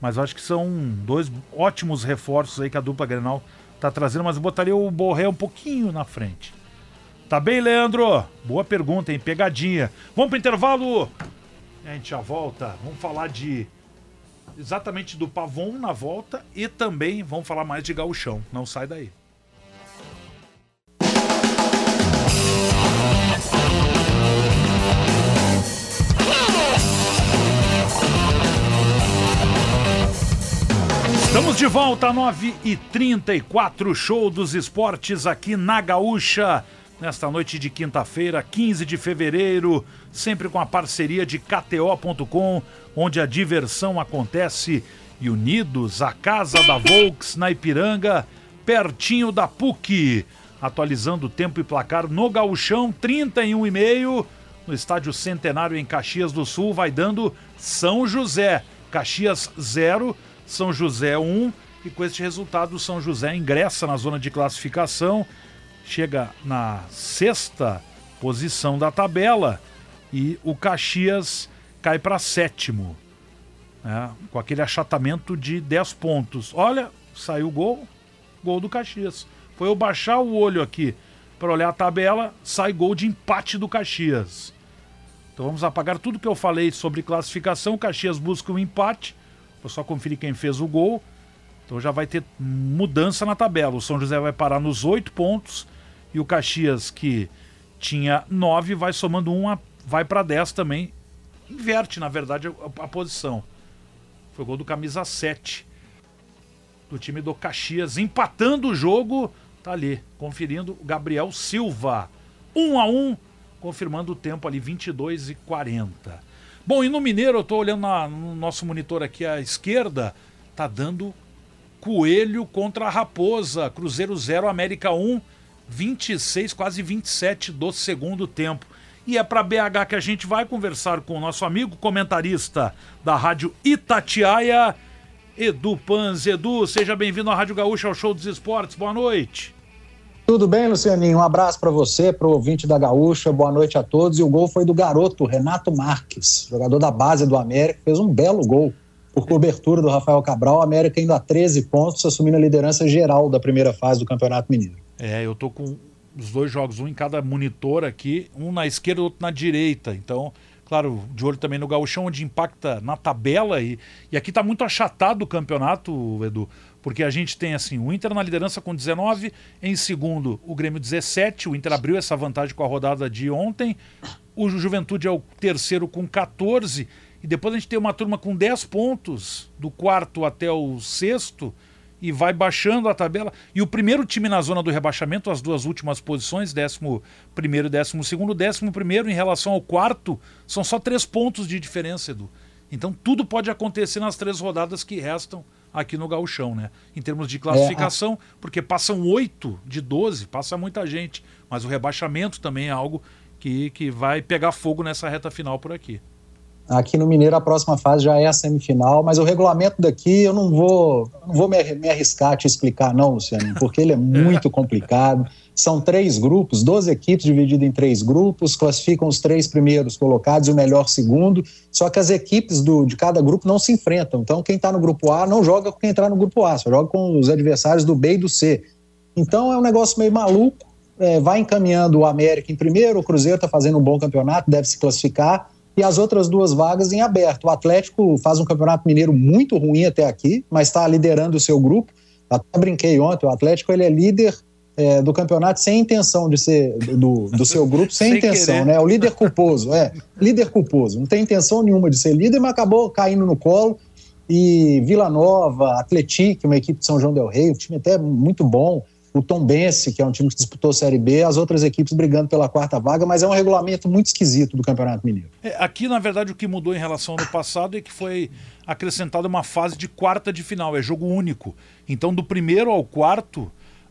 Mas acho que são dois ótimos reforços aí que a dupla Grenal tá trazendo, mas eu botaria o Borré um pouquinho na frente. Tá bem, Leandro? Boa pergunta, hein? Pegadinha. Vamos pro intervalo? A gente já volta. Vamos falar de exatamente do Pavon na volta e também vamos falar mais de gauchão. Não sai daí. Estamos de volta, 9h34, show dos esportes aqui na Gaúcha, nesta noite de quinta-feira, 15 de fevereiro, sempre com a parceria de KTO.com, onde a diversão acontece. E unidos, a casa da Volks na Ipiranga, pertinho da PUC. Atualizando o tempo e placar no Gauchão, 31,5. No estádio Centenário em Caxias do Sul, vai dando São José. Caxias 0, São José 1. E com este resultado, o São José ingressa na zona de classificação, chega na sexta posição da tabela e o Caxias cai para sétimo, né, com aquele achatamento de 10 pontos. Olha, saiu o gol, gol do Caxias. Foi eu baixar o olho aqui para olhar a tabela, sai gol de empate do Caxias. Então vamos apagar tudo que eu falei sobre classificação. O Caxias busca um empate. Vou só conferir quem fez o gol. Então já vai ter mudança na tabela. O São José vai parar nos oito pontos e o Caxias, que tinha nove, vai somando um, vai para 10 também. Inverte, na verdade, a, a posição. Foi o gol do camisa 7 do time do Caxias, empatando o jogo. Tá ali, conferindo o Gabriel Silva. 1 um a 1 um, confirmando o tempo ali, 22 e 40. Bom, e no Mineiro, eu tô olhando na, no nosso monitor aqui à esquerda, tá dando Coelho contra a Raposa. Cruzeiro 0, América 1, 26, quase 27 do segundo tempo. E é para BH que a gente vai conversar com o nosso amigo comentarista da Rádio Itatiaia, Edu Panz. Edu, seja bem-vindo à Rádio Gaúcha, ao Show dos Esportes. Boa noite. Tudo bem, Lucianinho? Um abraço para você, para o ouvinte da Gaúcha. Boa noite a todos. E o gol foi do garoto Renato Marques, jogador da base do América, fez um belo gol por cobertura do Rafael Cabral. América indo a 13 pontos, assumindo a liderança geral da primeira fase do Campeonato Mineiro. É, eu tô com os dois jogos, um em cada monitor aqui, um na esquerda outro na direita. Então, claro, de olho também no gauchão, onde impacta na tabela. E, e aqui está muito achatado o campeonato, Edu, porque a gente tem assim, o Inter na liderança com 19, em segundo o Grêmio 17, o Inter abriu essa vantagem com a rodada de ontem, o Juventude é o terceiro com 14, e depois a gente tem uma turma com 10 pontos, do quarto até o sexto, e vai baixando a tabela. E o primeiro time na zona do rebaixamento, as duas últimas posições, 11 primeiro e 12 segundo, décimo primeiro em relação ao quarto, são só três pontos de diferença, Edu. Então tudo pode acontecer nas três rodadas que restam aqui no gauchão, né? Em termos de classificação, é. porque passam oito de 12, passa muita gente. Mas o rebaixamento também é algo que, que vai pegar fogo nessa reta final por aqui. Aqui no Mineiro a próxima fase já é a semifinal, mas o regulamento daqui eu não vou, não vou me, arriscar a te explicar não, Luciano, porque ele é muito complicado. São três grupos, 12 equipes divididas em três grupos, classificam os três primeiros colocados e o melhor segundo, só que as equipes do, de cada grupo não se enfrentam. Então quem está no grupo A não joga com quem está no grupo A, só joga com os adversários do B e do C. Então é um negócio meio maluco, é, vai encaminhando o América em primeiro, o Cruzeiro está fazendo um bom campeonato, deve se classificar, e as outras duas vagas em aberto. O Atlético faz um campeonato mineiro muito ruim até aqui, mas está liderando o seu grupo. Até brinquei ontem, o Atlético ele é líder é, do campeonato sem intenção de ser do, do seu grupo, sem, sem intenção, querer. né? O líder culposo, é, líder culposo, não tem intenção nenhuma de ser líder, mas acabou caindo no colo. E Vila Nova, Atlético, uma equipe de São João del Rei, um time até muito bom o Tom Bense, que é um time que disputou a Série B, as outras equipes brigando pela quarta vaga, mas é um regulamento muito esquisito do Campeonato Mineiro. É, aqui, na verdade, o que mudou em relação ao passado é que foi acrescentada uma fase de quarta de final, é jogo único. Então, do primeiro ao quarto,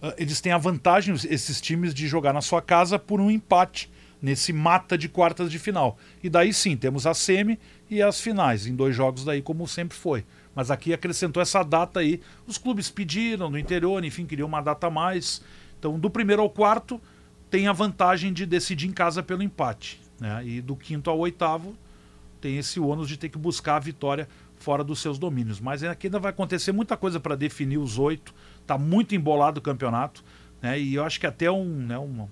uh, eles têm a vantagem, esses times, de jogar na sua casa por um empate nesse mata de quartas de final. E daí sim, temos a semi e as finais, em dois jogos daí, como sempre foi. Mas aqui acrescentou essa data aí. Os clubes pediram no interior, enfim, queriam uma data a mais. Então, do primeiro ao quarto, tem a vantagem de decidir em casa pelo empate. Né? E do quinto ao oitavo, tem esse ônus de ter que buscar a vitória fora dos seus domínios. Mas aqui ainda vai acontecer muita coisa para definir os oito. Está muito embolado o campeonato. Né? E eu acho que até um. Né, um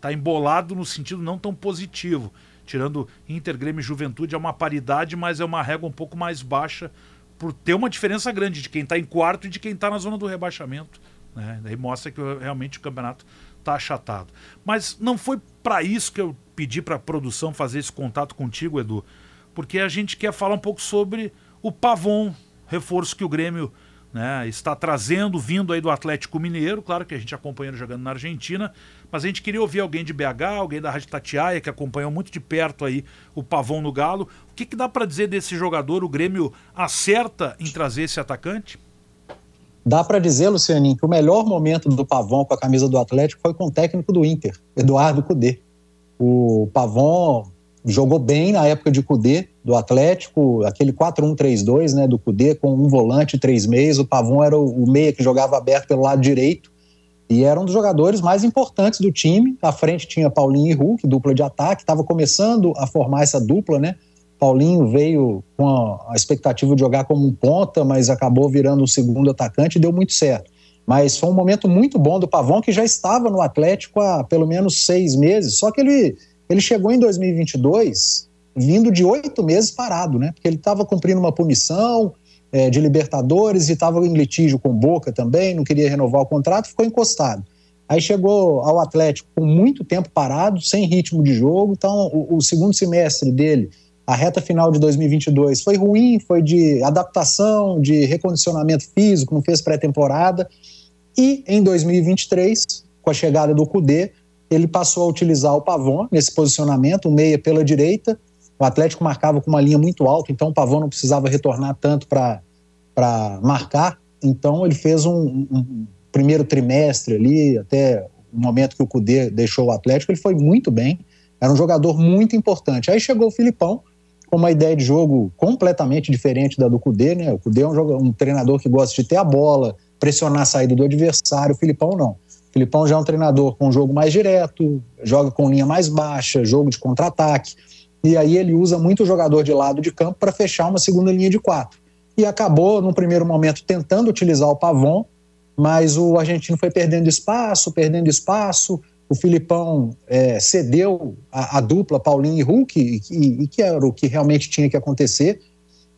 tá embolado no sentido não tão positivo. Tirando Inter, Grêmio e Juventude, é uma paridade, mas é uma régua um pouco mais baixa por ter uma diferença grande de quem está em quarto e de quem está na zona do rebaixamento. Né? Daí mostra que realmente o campeonato está achatado. Mas não foi para isso que eu pedi para a produção fazer esse contato contigo, Edu, porque a gente quer falar um pouco sobre o Pavon, reforço que o Grêmio né, está trazendo, vindo aí do Atlético Mineiro, claro que a gente acompanhando jogando na Argentina, mas a gente queria ouvir alguém de BH, alguém da Rádio Tatiaia, que acompanhou muito de perto aí o Pavon no Galo. O que, que dá para dizer desse jogador? O Grêmio acerta em trazer esse atacante? Dá para dizer, Lucianinho, que o melhor momento do Pavon com a camisa do Atlético foi com o técnico do Inter, Eduardo Cudê. O Pavon jogou bem na época de Cudê, do Atlético, aquele 4-1-3-2, né, do Cudê, com um volante três meias. O Pavon era o meia que jogava aberto pelo lado direito e era um dos jogadores mais importantes do time. À frente tinha Paulinho e Hulk, dupla de ataque, estava começando a formar essa dupla, né? Paulinho veio com a, expectativa de jogar como um ponta, mas acabou virando um segundo atacante e deu muito certo. Mas foi um momento muito bom do Pavão, que já estava no Atlético há pelo menos seis meses, só que ele, ele chegou em 2022 vindo de oito meses parado, né? Porque ele estava cumprindo uma punição é, de Libertadores e estava em litígio com Boca também, não queria renovar o contrato, ficou encostado. Aí chegou ao Atlético com muito tempo parado, sem ritmo de jogo, então o, o segundo semestre dele a reta final de 2022 foi ruim, foi de adaptação, de recondicionamento físico, não fez pré-temporada. E em 2023, com a chegada do Cudê, ele passou a utilizar o Pavon nesse posicionamento, o meia pela direita. O Atlético marcava com uma linha muito alta, então o Pavon não precisava retornar tanto para marcar. Então ele fez um, um, primeiro trimestre ali, até o momento que o Cudê deixou o Atlético, ele foi muito bem. Era um jogador muito importante. Aí chegou o Filipão, com uma ideia de jogo completamente diferente da do Cudê, né? O Cudê é um, jogador, um treinador que gosta de ter a bola, pressionar a saída do adversário, o Filipão não. O Filipão já é um treinador com um jogo mais direto, joga com linha mais baixa, jogo de contra-ataque, e aí ele usa muito o jogador de lado de campo para fechar uma segunda linha de quatro. E acabou, num primeiro momento, tentando utilizar o Pavon, mas o argentino foi perdendo espaço, perdendo espaço, o Filipão é, cedeu a, a, dupla Paulinho e Hulk, e, e, e, que era o que realmente tinha que acontecer,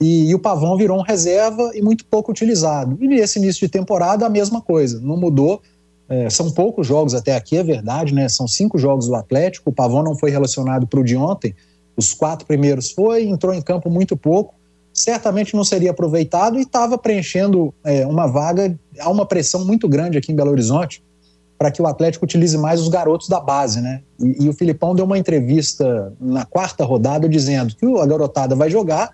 e, e, o Pavão virou um reserva e muito pouco utilizado. E nesse início de temporada, a mesma coisa, não mudou. É, são poucos jogos até aqui, é verdade, né? São cinco jogos do Atlético. O Pavão não foi relacionado para o de ontem, os quatro primeiros foi, entrou em campo muito pouco. Certamente não seria aproveitado e estava preenchendo é, uma vaga. Há uma pressão muito grande aqui em Belo Horizonte para que o Atlético utilize mais os garotos da base, né? E, e, o Filipão deu uma entrevista na quarta rodada dizendo que a garotada vai jogar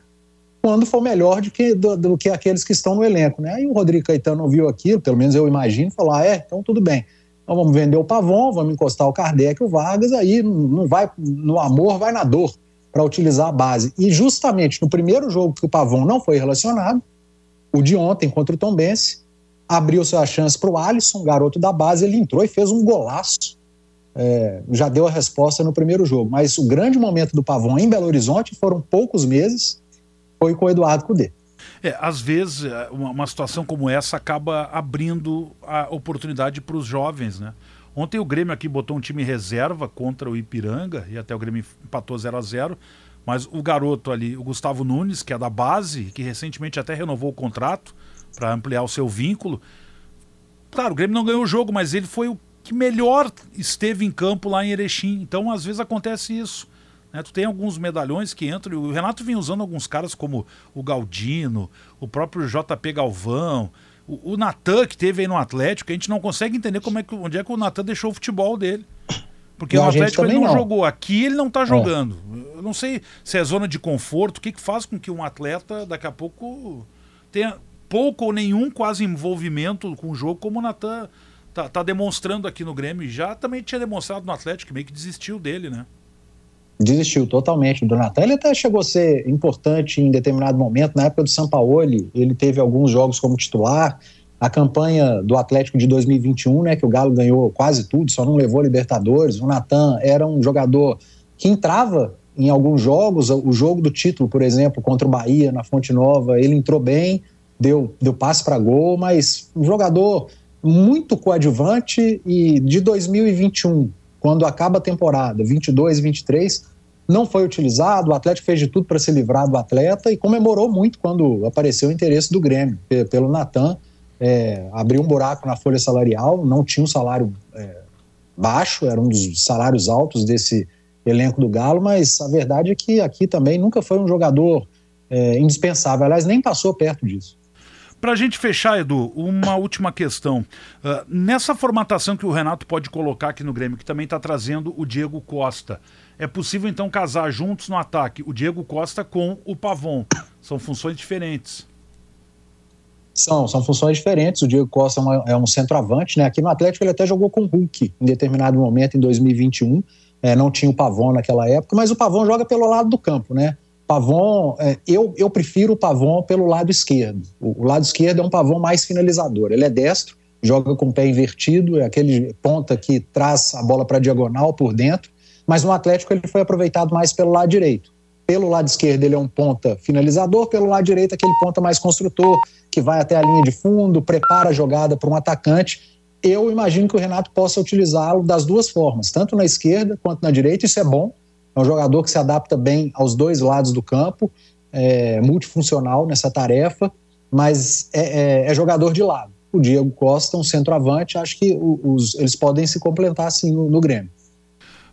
quando for melhor do que, do, do que aqueles que estão no elenco, né? Aí o Rodrigo Caetano ouviu aquilo, pelo menos eu imagino, falou: ah, é, então tudo bem. Então vamos vender o Pavon, vamos encostar o Kardec o Vargas, aí não vai no amor, vai na dor para utilizar a base. E justamente no primeiro jogo que o Pavon não foi relacionado, o de ontem contra o Tombense, abriu sua chance para o Alisson, garoto da base, ele entrou e fez um golaço. É, já deu a resposta no primeiro jogo. Mas o grande momento do Pavão em Belo Horizonte foram poucos meses, foi com o Eduardo Cudê. É, às vezes, é, uma, uma situação como essa acaba abrindo a oportunidade para os jovens, né? Ontem o Grêmio aqui botou um time reserva contra o Ipiranga e até o Grêmio empatou 0 a 0 mas o garoto ali, o Gustavo Nunes, que é da base, que recentemente até renovou o contrato, para ampliar o seu vínculo. Claro, o Grêmio não ganhou o jogo, mas ele foi o que melhor esteve em campo lá em Erechim. Então, às vezes acontece isso. Né? Tu tem alguns medalhões que entram. O Renato vem usando alguns caras como o Galdino, o próprio JP Galvão, o, o Natan, que teve aí no Atlético. A gente não consegue entender como é que, onde é que o Natan deixou o futebol dele. Porque o Atlético ele não, não, jogou aqui, ele não está é. jogando. É. Eu não sei se é zona de conforto, o que, que faz com que um atleta daqui a pouco tenha, pouco ou nenhum quase envolvimento com o jogo, como o Natan tá, tá, demonstrando aqui no Grêmio. Já também tinha demonstrado no Atlético, meio que desistiu dele, né? Desistiu totalmente do Natan. Ele até chegou a ser importante em determinado momento. Na época do Sampaoli, ele teve alguns jogos como titular. A campanha do Atlético de 2021, né, que o Galo ganhou quase tudo, só não levou Libertadores. O Natan era um jogador que entrava em alguns jogos. O jogo do título, por exemplo, contra o Bahia, na Fonte Nova, ele entrou bem, deu, deu passe para gol, mas um jogador muito coadjuvante e de 2021 quando acaba a temporada 22 e 23, não foi utilizado. O Atlético fez de tudo para se livrar do atleta e comemorou muito quando apareceu o interesse do Grêmio pelo Natan. É, abriu um buraco na folha salarial, não tinha um salário é, baixo, era um dos salários altos desse elenco do Galo, mas a verdade é que aqui também nunca foi um jogador é, indispensável. Aliás, nem passou perto disso. Para a gente fechar, Edu, uma última questão. Uh, nessa formatação que o Renato pode colocar aqui no Grêmio, que também está trazendo o Diego Costa, é possível então casar juntos no ataque o Diego Costa com o Pavon? São funções diferentes. São, são funções diferentes. O Diego Costa é, é um centroavante, né? Aqui no Atlético ele até jogou com o Hulk em determinado momento, em 2021. É, não tinha o Pavon naquela época, mas o Pavon joga pelo lado do campo, né? Pavon, é, eu, eu prefiro o Pavon pelo lado esquerdo. O, o, lado esquerdo é um Pavon mais finalizador. Ele é destro, joga com o pé invertido, é aquele ponta que traz a bola para diagonal por dentro, mas no Atlético ele foi aproveitado mais pelo lado direito. Pelo lado esquerdo ele é um ponta finalizador, pelo lado direito aquele ponta mais construtor, que vai até a linha de fundo, prepara a jogada para um atacante. Eu imagino que o Renato possa utilizá-lo das duas formas, tanto na esquerda quanto na direita, isso é bom, é um jogador que se adapta bem aos dois lados do campo, é multifuncional nessa tarefa, mas é, é, é jogador de lado. O Diego Costa, um centroavante, acho que os, eles podem se complementar assim no, no Grêmio.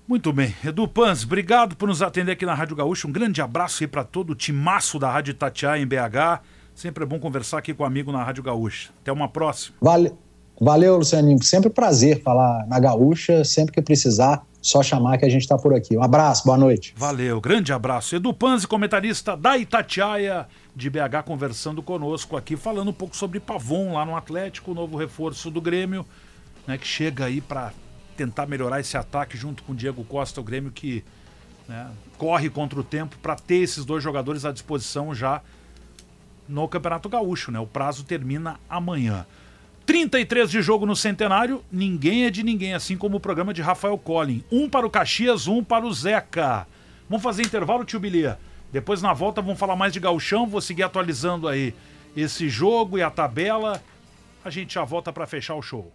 Muito bem. Edu Pans, obrigado por nos atender aqui na Rádio Gaúcha. Um grande abraço aí para todo o timaço da Rádio Tatiá em BH. Sempre é bom conversar aqui com um amigo na Rádio Gaúcha. Até uma próxima. Vale, valeu, Lucianinho. Sempre prazer falar na Gaúcha, sempre que precisar só chamar que a gente está por aqui. Um abraço, boa noite. Valeu, grande abraço. Edu Panzi, comentarista da Itatiaia de BH, conversando conosco aqui, falando um pouco sobre Pavon lá no Atlético, o novo reforço do Grêmio, né, que chega aí para tentar melhorar esse ataque junto com o Diego Costa, o Grêmio que né, corre contra o tempo para ter esses dois jogadores à disposição já no Campeonato Gaúcho, né? O prazo termina amanhã. 33 de jogo no centenário, ninguém é de ninguém, assim como o programa de Rafael Collin. Um para o Caxias, um para o Zeca. Vamos fazer intervalo, tio Bilia. Depois na volta vamos falar mais de gauchão, vou seguir atualizando aí esse jogo e a tabela. A gente já volta para fechar o show.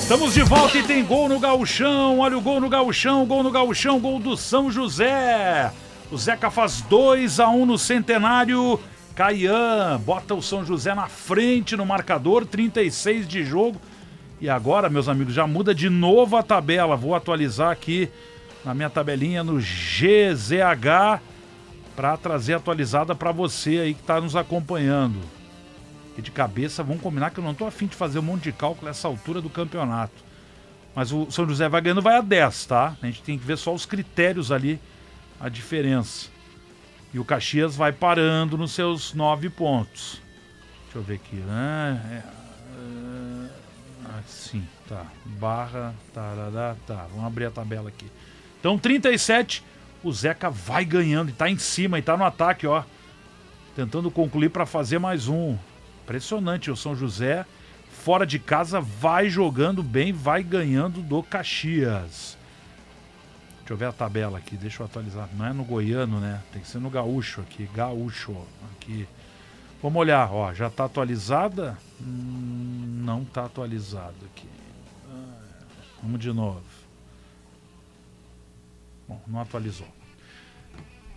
Estamos de volta e tem gol no gauchão. Olha o gol no gauchão, gol no gauchão, gol do São José. O Zeca faz 2 a 1 um no centenário. Caian bota o São José na frente no marcador, 36 de jogo. E agora, meus amigos, já muda de novo a tabela. Vou atualizar aqui na minha tabelinha no GZH para trazer atualizada para você aí que está nos acompanhando. E de cabeça, vamos combinar que eu não estou afim de fazer um monte de cálculo nessa altura do campeonato. Mas o São José vai ganhando, vai a 10, tá? A gente tem que ver só os critérios ali a diferença. E o Caxias vai parando nos seus nove pontos. Deixa eu ver aqui. Né? assim, tá. Barra, tarará, tá. Vamos abrir a tabela aqui. Então, 37. O Zeca vai ganhando e tá em cima e tá no ataque, ó. Tentando concluir para fazer mais um. Impressionante o São José. Fora de casa, vai jogando bem, vai ganhando do Caxias. Deixa eu ver a tabela aqui, deixa eu atualizar. Não é no goiano, né? Tem que ser no gaúcho aqui. Gaúcho, aqui. Vamos olhar, ó. Já está atualizada? Hum, não está atualizado aqui. Vamos de novo. Bom, não atualizou.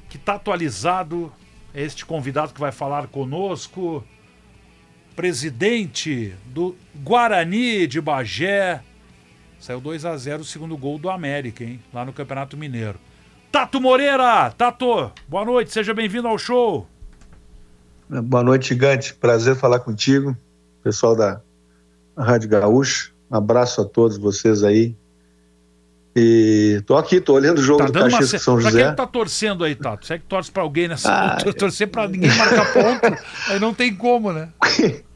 Que está atualizado é este convidado que vai falar conosco. Presidente do Guarani de Bagé, Saiu 2 a 0 o segundo gol do América, hein? Lá no Campeonato Mineiro. Tato Moreira! Tato, boa noite, seja bem-vindo ao show. Boa noite, gigante. Prazer falar contigo, pessoal da Rádio Gaúcho. Um abraço a todos vocês aí. E tô aqui, tô olhando o jogo tá do Caxias uma... São José. Pra quem tá torcendo aí, Tato? Você é que torce pra alguém nessa. Ah, torcer pra ninguém marcar ponto, aí não tem como, né?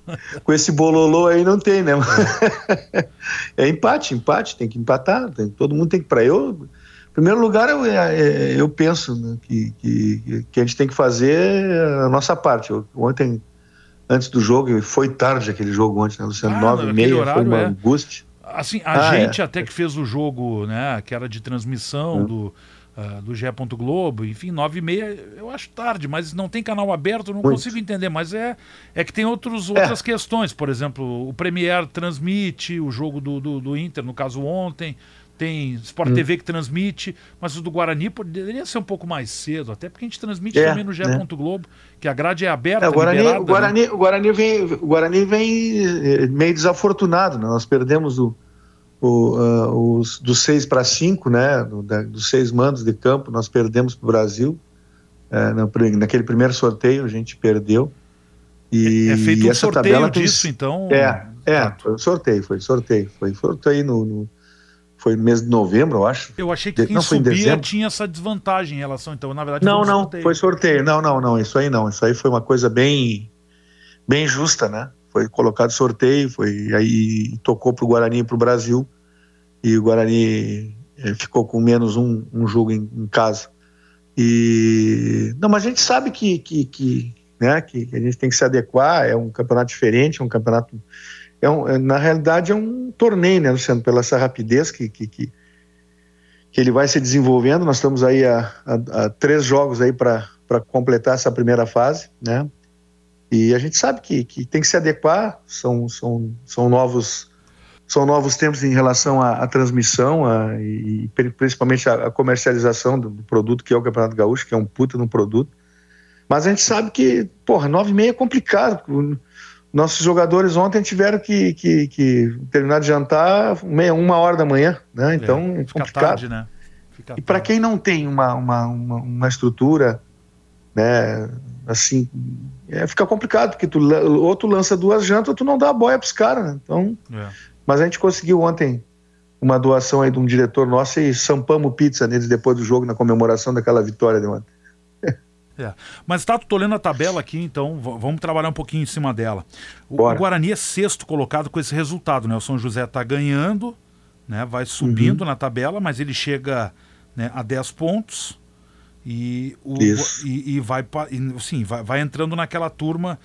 com esse bololô aí não tem, né? É, empate, empate, tem que empatar. Tem, todo mundo tem que. Para eu, em primeiro lugar, eu, é, eu penso né, que, que, que, a gente tem que fazer a nossa parte. Eu, ontem, antes do jogo, foi tarde aquele jogo ontem, né, Luciano? Ah, Nove e meia, foi uma é. angústia. Assim, a ah, gente é. até que fez o jogo, né, que era de transmissão do uh, do GE. Globo, enfim, nove e meia eu acho tarde, mas não tem canal aberto, não Muito. consigo entender, mas é, é que tem outros, é. outras é. questões, por exemplo, o Premier transmite o jogo do, do, do Inter, no caso ontem, tem Sport hum. TV que transmite, mas o do Guarani poderia ser um pouco mais cedo, até porque a gente transmite é, também no GE. Né? Globo, que a grade é aberta. É, o, Guarani, o, Guarani, né? o, Guarani vem, o Guarani vem eh, meio desafortunado, né? nós perdemos o, o, uh, os, dos seis para cinco, né, do, da, dos seis mandos de campo, nós perdemos para o Brasil. Uh, na, naquele primeiro sorteio a gente perdeu. E, é, é feito um sorteio disso, tem, então? É, é foi sorteio, foi sorteio. Foi sorteio no, no, foi no mês de novembro, eu acho. Eu achei que quem não, subia tinha essa desvantagem em relação, então, na verdade, não, foi um não, sorteio. foi sorteio. Não, não, não, isso aí não. Isso aí foi uma coisa bem, bem justa, né? Foi colocado sorteio, foi aí tocou para o Guarani e para o Brasil e o Guarani eh, ficou com menos um, um jogo em, em, casa. E não, mas a gente sabe que, que, que, né, que a gente tem que se adequar. É um campeonato diferente, é um campeonato. É um, é, na realidade é um torneio, né, Luciano, pela essa rapidez que, que, que, que ele vai se desenvolvendo. Nós estamos aí a, a, a três jogos aí para completar essa primeira fase, né? E a gente sabe que, que tem que se adequar. São, são, são novos são novos tempos em relação à, à transmissão a, e principalmente a, a comercialização do, do, produto que é o Campeonato Gaúcho, que é um puta no produto. Mas a gente sabe que, porra, nove e meia é complicado. Nossos jogadores ontem tiveram que, que, que terminar de jantar meia, uma hora da manhã, né? É, então é, é complicado. Tarde, né? E para quem não tem uma, uma, uma, uma estrutura, né, assim, é, fica complicado, porque tu, ou tu lança duas jantas ou tu não dá a boia pros caras, né? Então, é. Mas a gente conseguiu ontem uma doação aí de um diretor nosso e sampamos pizza neles depois do jogo, na comemoração daquela vitória de ontem. É. Mas tá, tô lendo a tabela aqui, então vamos trabalhar um pouquinho em cima dela. O, o, Guarani é sexto colocado com esse resultado, né? O São José tá ganhando, né? Vai subindo uhum. na tabela, mas ele chega né, a 10 pontos e, o, e, e, vai, e, sim, vai, vai entrando naquela turma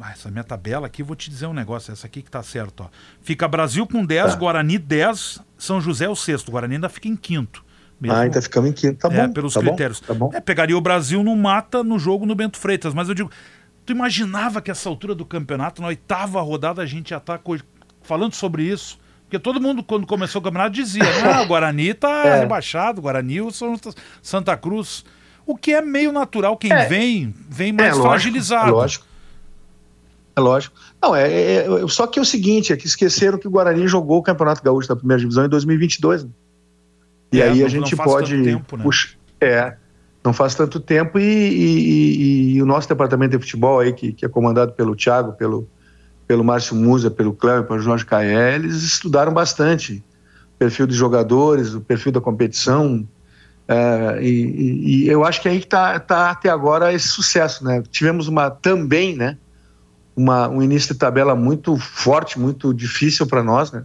ah, essa minha tabela aqui, vou te dizer um negócio, essa aqui que tá certo, ó. Fica Brasil com 10, tá. Guarani 10, São José o sexto, Guarani ainda fica em quinto. Mesmo, ah, ainda ficamos em quinto, tá é, bom. pelos tá critérios. Bom, tá bom. É, pegaria o Brasil no mata no jogo no Bento Freitas, mas eu digo, tu imaginava que essa altura do campeonato, na oitava rodada, a gente já tá falando sobre isso? Porque todo mundo, quando começou o campeonato, dizia, ah, o Guarani tá é. rebaixado, Guarani o Santa Cruz. O que é meio natural, quem é. vem, vem mais é, lógico, fragilizado. Lógico. É lógico. Não, é, é, é, só que é o seguinte, é que esqueceram que o Guarani jogou o Campeonato Gaúcho da primeira divisão em 2022. Né? E é, aí a gente pode tempo, né? puxa, é, não faz tanto tempo e, e, e, e, o nosso departamento de futebol aí que, que é comandado pelo Thiago, pelo pelo Márcio Musa, pelo Cléber, pelo Jorge Caé, eles estudaram bastante o perfil dos jogadores, o perfil da competição, é, e, eu acho que é aí que está tá até agora esse sucesso, né? Tivemos uma também, né? Uma, um início de tabela muito forte, muito difícil para nós, né?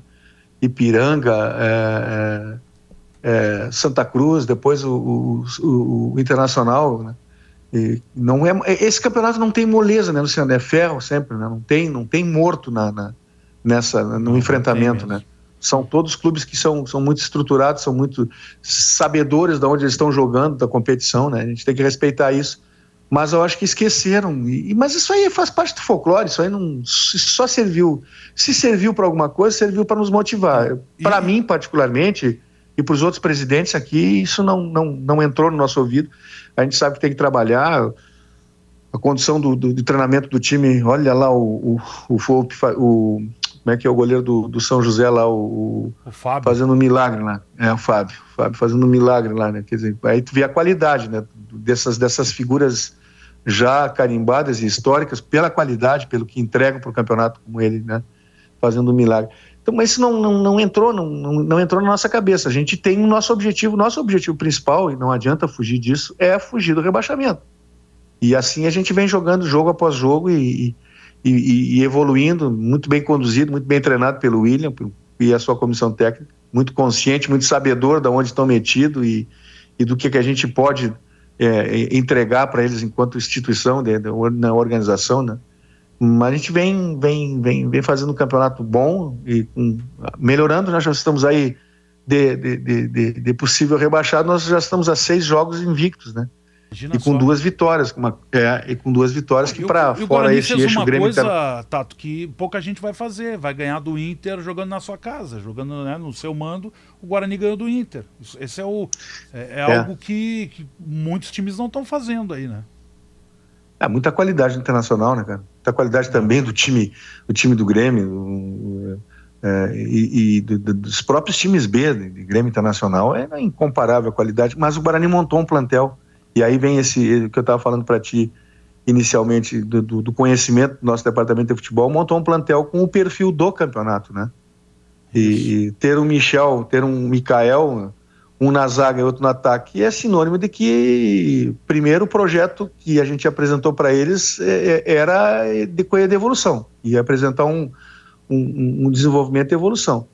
Ipiranga, é, é, é, Santa Cruz, depois o, o, o Internacional, né? E não é, esse campeonato não tem moleza, né, Luciano? É ferro sempre, né? Não tem, não tem morto na, na nessa, no não enfrentamento, né? São todos clubes que são, são muito estruturados, são muito sabedores de onde eles estão jogando, da competição, né? A gente tem que respeitar isso mas eu acho que esqueceram. E, mas isso aí faz parte do folclore, isso aí não só serviu. Se serviu para alguma coisa, serviu para nos motivar. Para mim, particularmente, e para os outros presidentes aqui, isso não, não, não entrou no nosso ouvido. A gente sabe que tem que trabalhar. A condição do, do, do treinamento do time, olha lá o, o, o, o, como é que é o goleiro do, do São José lá, o, o Fábio. fazendo um milagre lá. É, o Fábio. O Fábio fazendo um milagre lá, né? Quer dizer, aí tu vê a qualidade, né? Dessas, dessas figuras já carimbadas e históricas pela qualidade, pelo que entregam para o campeonato como ele, né? Fazendo um milagre. Então, mas isso não, não, não entrou, não, não, não, entrou na nossa cabeça. A gente tem o nosso objetivo, nosso objetivo principal, e não adianta fugir disso, é fugir do rebaixamento. E assim a gente vem jogando jogo após jogo e, e, e, e evoluindo, muito bem conduzido, muito bem treinado pelo William e a sua comissão técnica, muito consciente, muito sabedor de onde estão metidos e, e do que, que a gente pode é, entregar para eles enquanto instituição de, de, na organização, né? Mas a gente vem, vem, vem, vem fazendo um campeonato bom e um, melhorando. Nós já estamos aí de, de, de, de, possível rebaixado, nós já estamos a seis jogos invictos, né? Imagina e com só. duas vitórias, uma, é, e com duas vitórias que para fora esse eixo uma Grêmio coisa, tá... Tato, que pouca gente vai fazer, vai ganhar do Inter jogando na sua casa, jogando né, no seu mando, o Guarani ganhou do Inter. Esse é o é, é, é. algo que, que, muitos times não estão fazendo aí, né? É muita qualidade internacional, né, cara? Muita qualidade também do time, do time do Grêmio. Do, é, e, e dos próprios times B de Grêmio Internacional é incomparável a qualidade, mas o Guarani montou um plantel e aí vem esse que eu estava falando para ti inicialmente do, do, conhecimento do nosso departamento de futebol, montou um plantel com o perfil do campeonato, né? E, e ter um Michel, ter um Mikael, um na zaga e outro no ataque, é sinônimo de que, primeiro, o projeto que a gente apresentou para eles é, é, era de, de evolução, e apresentar um, um, um desenvolvimento e evolução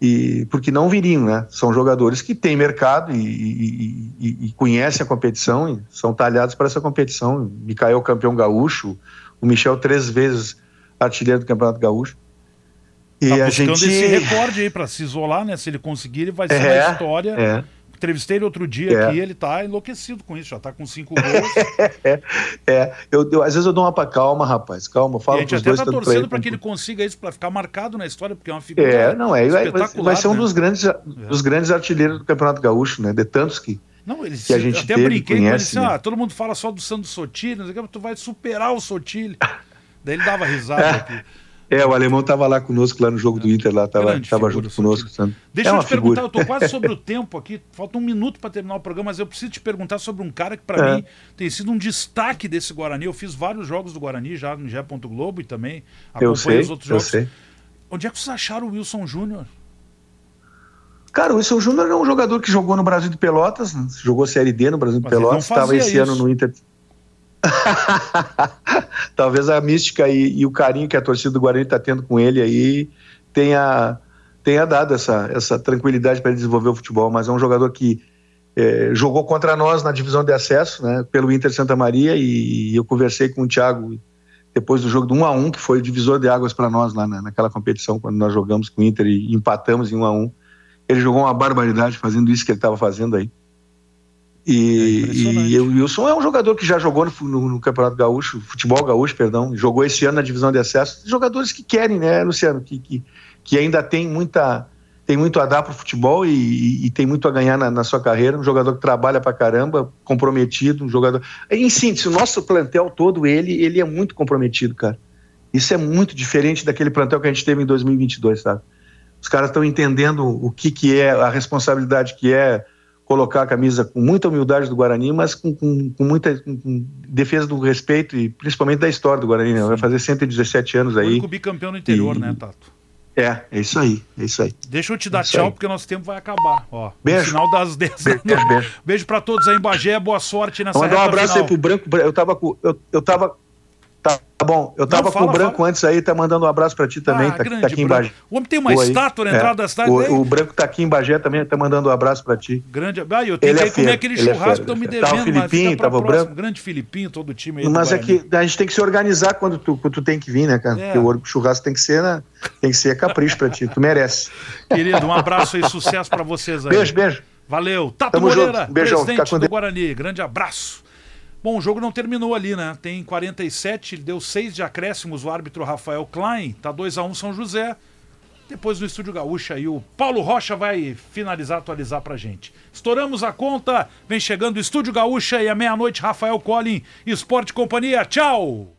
e porque não viriam, né? São jogadores que têm mercado e, e, e, e conhecem a competição e são talhados para essa competição. Micael campeão gaúcho, o Michel três vezes artilheiro do Campeonato Gaúcho. E tá a gente esse recorde aí para se isolar, né? Se ele conseguir, ele vai ser é, uma história. É Entrevistei ele outro dia é. aqui ele tá enlouquecido com isso, já tá com cinco gols. é. Eu, eu, às vezes eu dou uma pra calma, rapaz, calma, fala a gente até tá torcendo para que ele consiga isso, para ficar marcado na história, porque é uma figura É, não, é, espetacular, vai, ser um né? dos grandes, é. dos grandes artilheiros do Campeonato Gaúcho, né, de tantos que não, eles, que a gente até teve, brinquei conhece, com ele assim, né? ah, todo mundo fala só do Santos Sotile, tu vai superar o Sotile. Daí ele dava risada aqui. É, o alemão estava lá conosco, lá no jogo do Inter, lá estava tava junto conosco. Deixa é eu te figura. perguntar, eu estou quase sobre o tempo aqui, falta um minuto para terminar o programa, mas eu preciso te perguntar sobre um cara que para é. mim tem sido um destaque desse Guarani. Eu fiz vários jogos do Guarani já no Gé. Globo e também acompanho os outros jogos. Sei. Onde é que vocês acharam o Wilson Júnior? Cara, o Wilson Júnior é um jogador que jogou no Brasil de Pelotas, jogou Série D no Brasil de mas Pelotas, estava esse isso. ano no Inter. Talvez a mística e, e, o carinho que a torcida do Guarani está tendo com ele aí tenha, tenha dado essa, essa tranquilidade para ele desenvolver o futebol. Mas é um jogador que é, jogou contra nós na divisão de acesso, né, pelo Inter Santa Maria, e, e eu conversei com o Thiago depois do jogo do 1 a 1 que foi o divisor de águas para nós lá na, naquela competição, quando nós jogamos com o Inter e empatamos em 1 a 1 Ele jogou uma barbaridade fazendo isso que ele estava fazendo aí. E, é e o Wilson é um jogador que já jogou no, no, no, Campeonato Gaúcho, futebol gaúcho, perdão, jogou esse ano na divisão de acesso. Jogadores que querem, né, Luciano? Que, que, que ainda tem muita tem muito a dar para o futebol e, e, e, tem muito a ganhar na, na, sua carreira. Um jogador que trabalha para caramba, comprometido, um jogador. Em síntese, o nosso plantel todo, ele, ele é muito comprometido, cara. Isso é muito diferente daquele plantel que a gente teve em 2022, sabe? Os caras estão entendendo o que, que é a responsabilidade que é colocar a camisa com muita humildade do Guarani, mas com, com, com muita com defesa do respeito e principalmente da história do Guarani. Né? Vai fazer 117 anos aí. O bicampeão no interior, e... né, Tato? É, é isso aí, é isso aí. Deixa eu te dar é tchau, aí. porque nosso tempo vai acabar. Ó, beijo. final das 10 beijo, beijo, beijo. beijo pra todos aí em Bagé, boa sorte nessa Mandar um abraço final. aí pro Branco. Eu tava com. Eu, eu tava Tá bom, eu tava Não, fala, com o Branco fala. antes aí, tá mandando um abraço pra ti também, ah, tá, grande, tá, aqui em Bagé. O homem tem uma Boa estátua aí. na entrada é. da cidade. O, o, Branco tá aqui em Bagé também, tá mandando um abraço pra ti. Grande, ah, eu tenho ele que é comer aquele churrasco é que estão me devendo. Tava o Filipinho, tava o Branco. Grande Filipinho, todo o time aí. Mas é que a gente tem que se organizar quando tu, quando tu tem que vir, né, cara? É. Porque o churrasco tem que ser, né? Tem que ser capricho pra ti, tu merece. Querido, um abraço e sucesso pra vocês aí. Beijo, beijo. Valeu. Tato Tamo Moreira, junto. Beijão, presidente do Guarani. Grande abraço. Bom, o jogo não terminou ali, né? Tem 47, ele deu 6 de acréscimos o árbitro Rafael Klein, tá 2 a 1 São José. Depois no Estúdio Gaúcha aí o Paulo Rocha vai finalizar, atualizar pra gente. Estouramos a conta, vem chegando o Estúdio Gaúcha e à meia-noite Rafael Collin, Esporte Companhia. Tchau!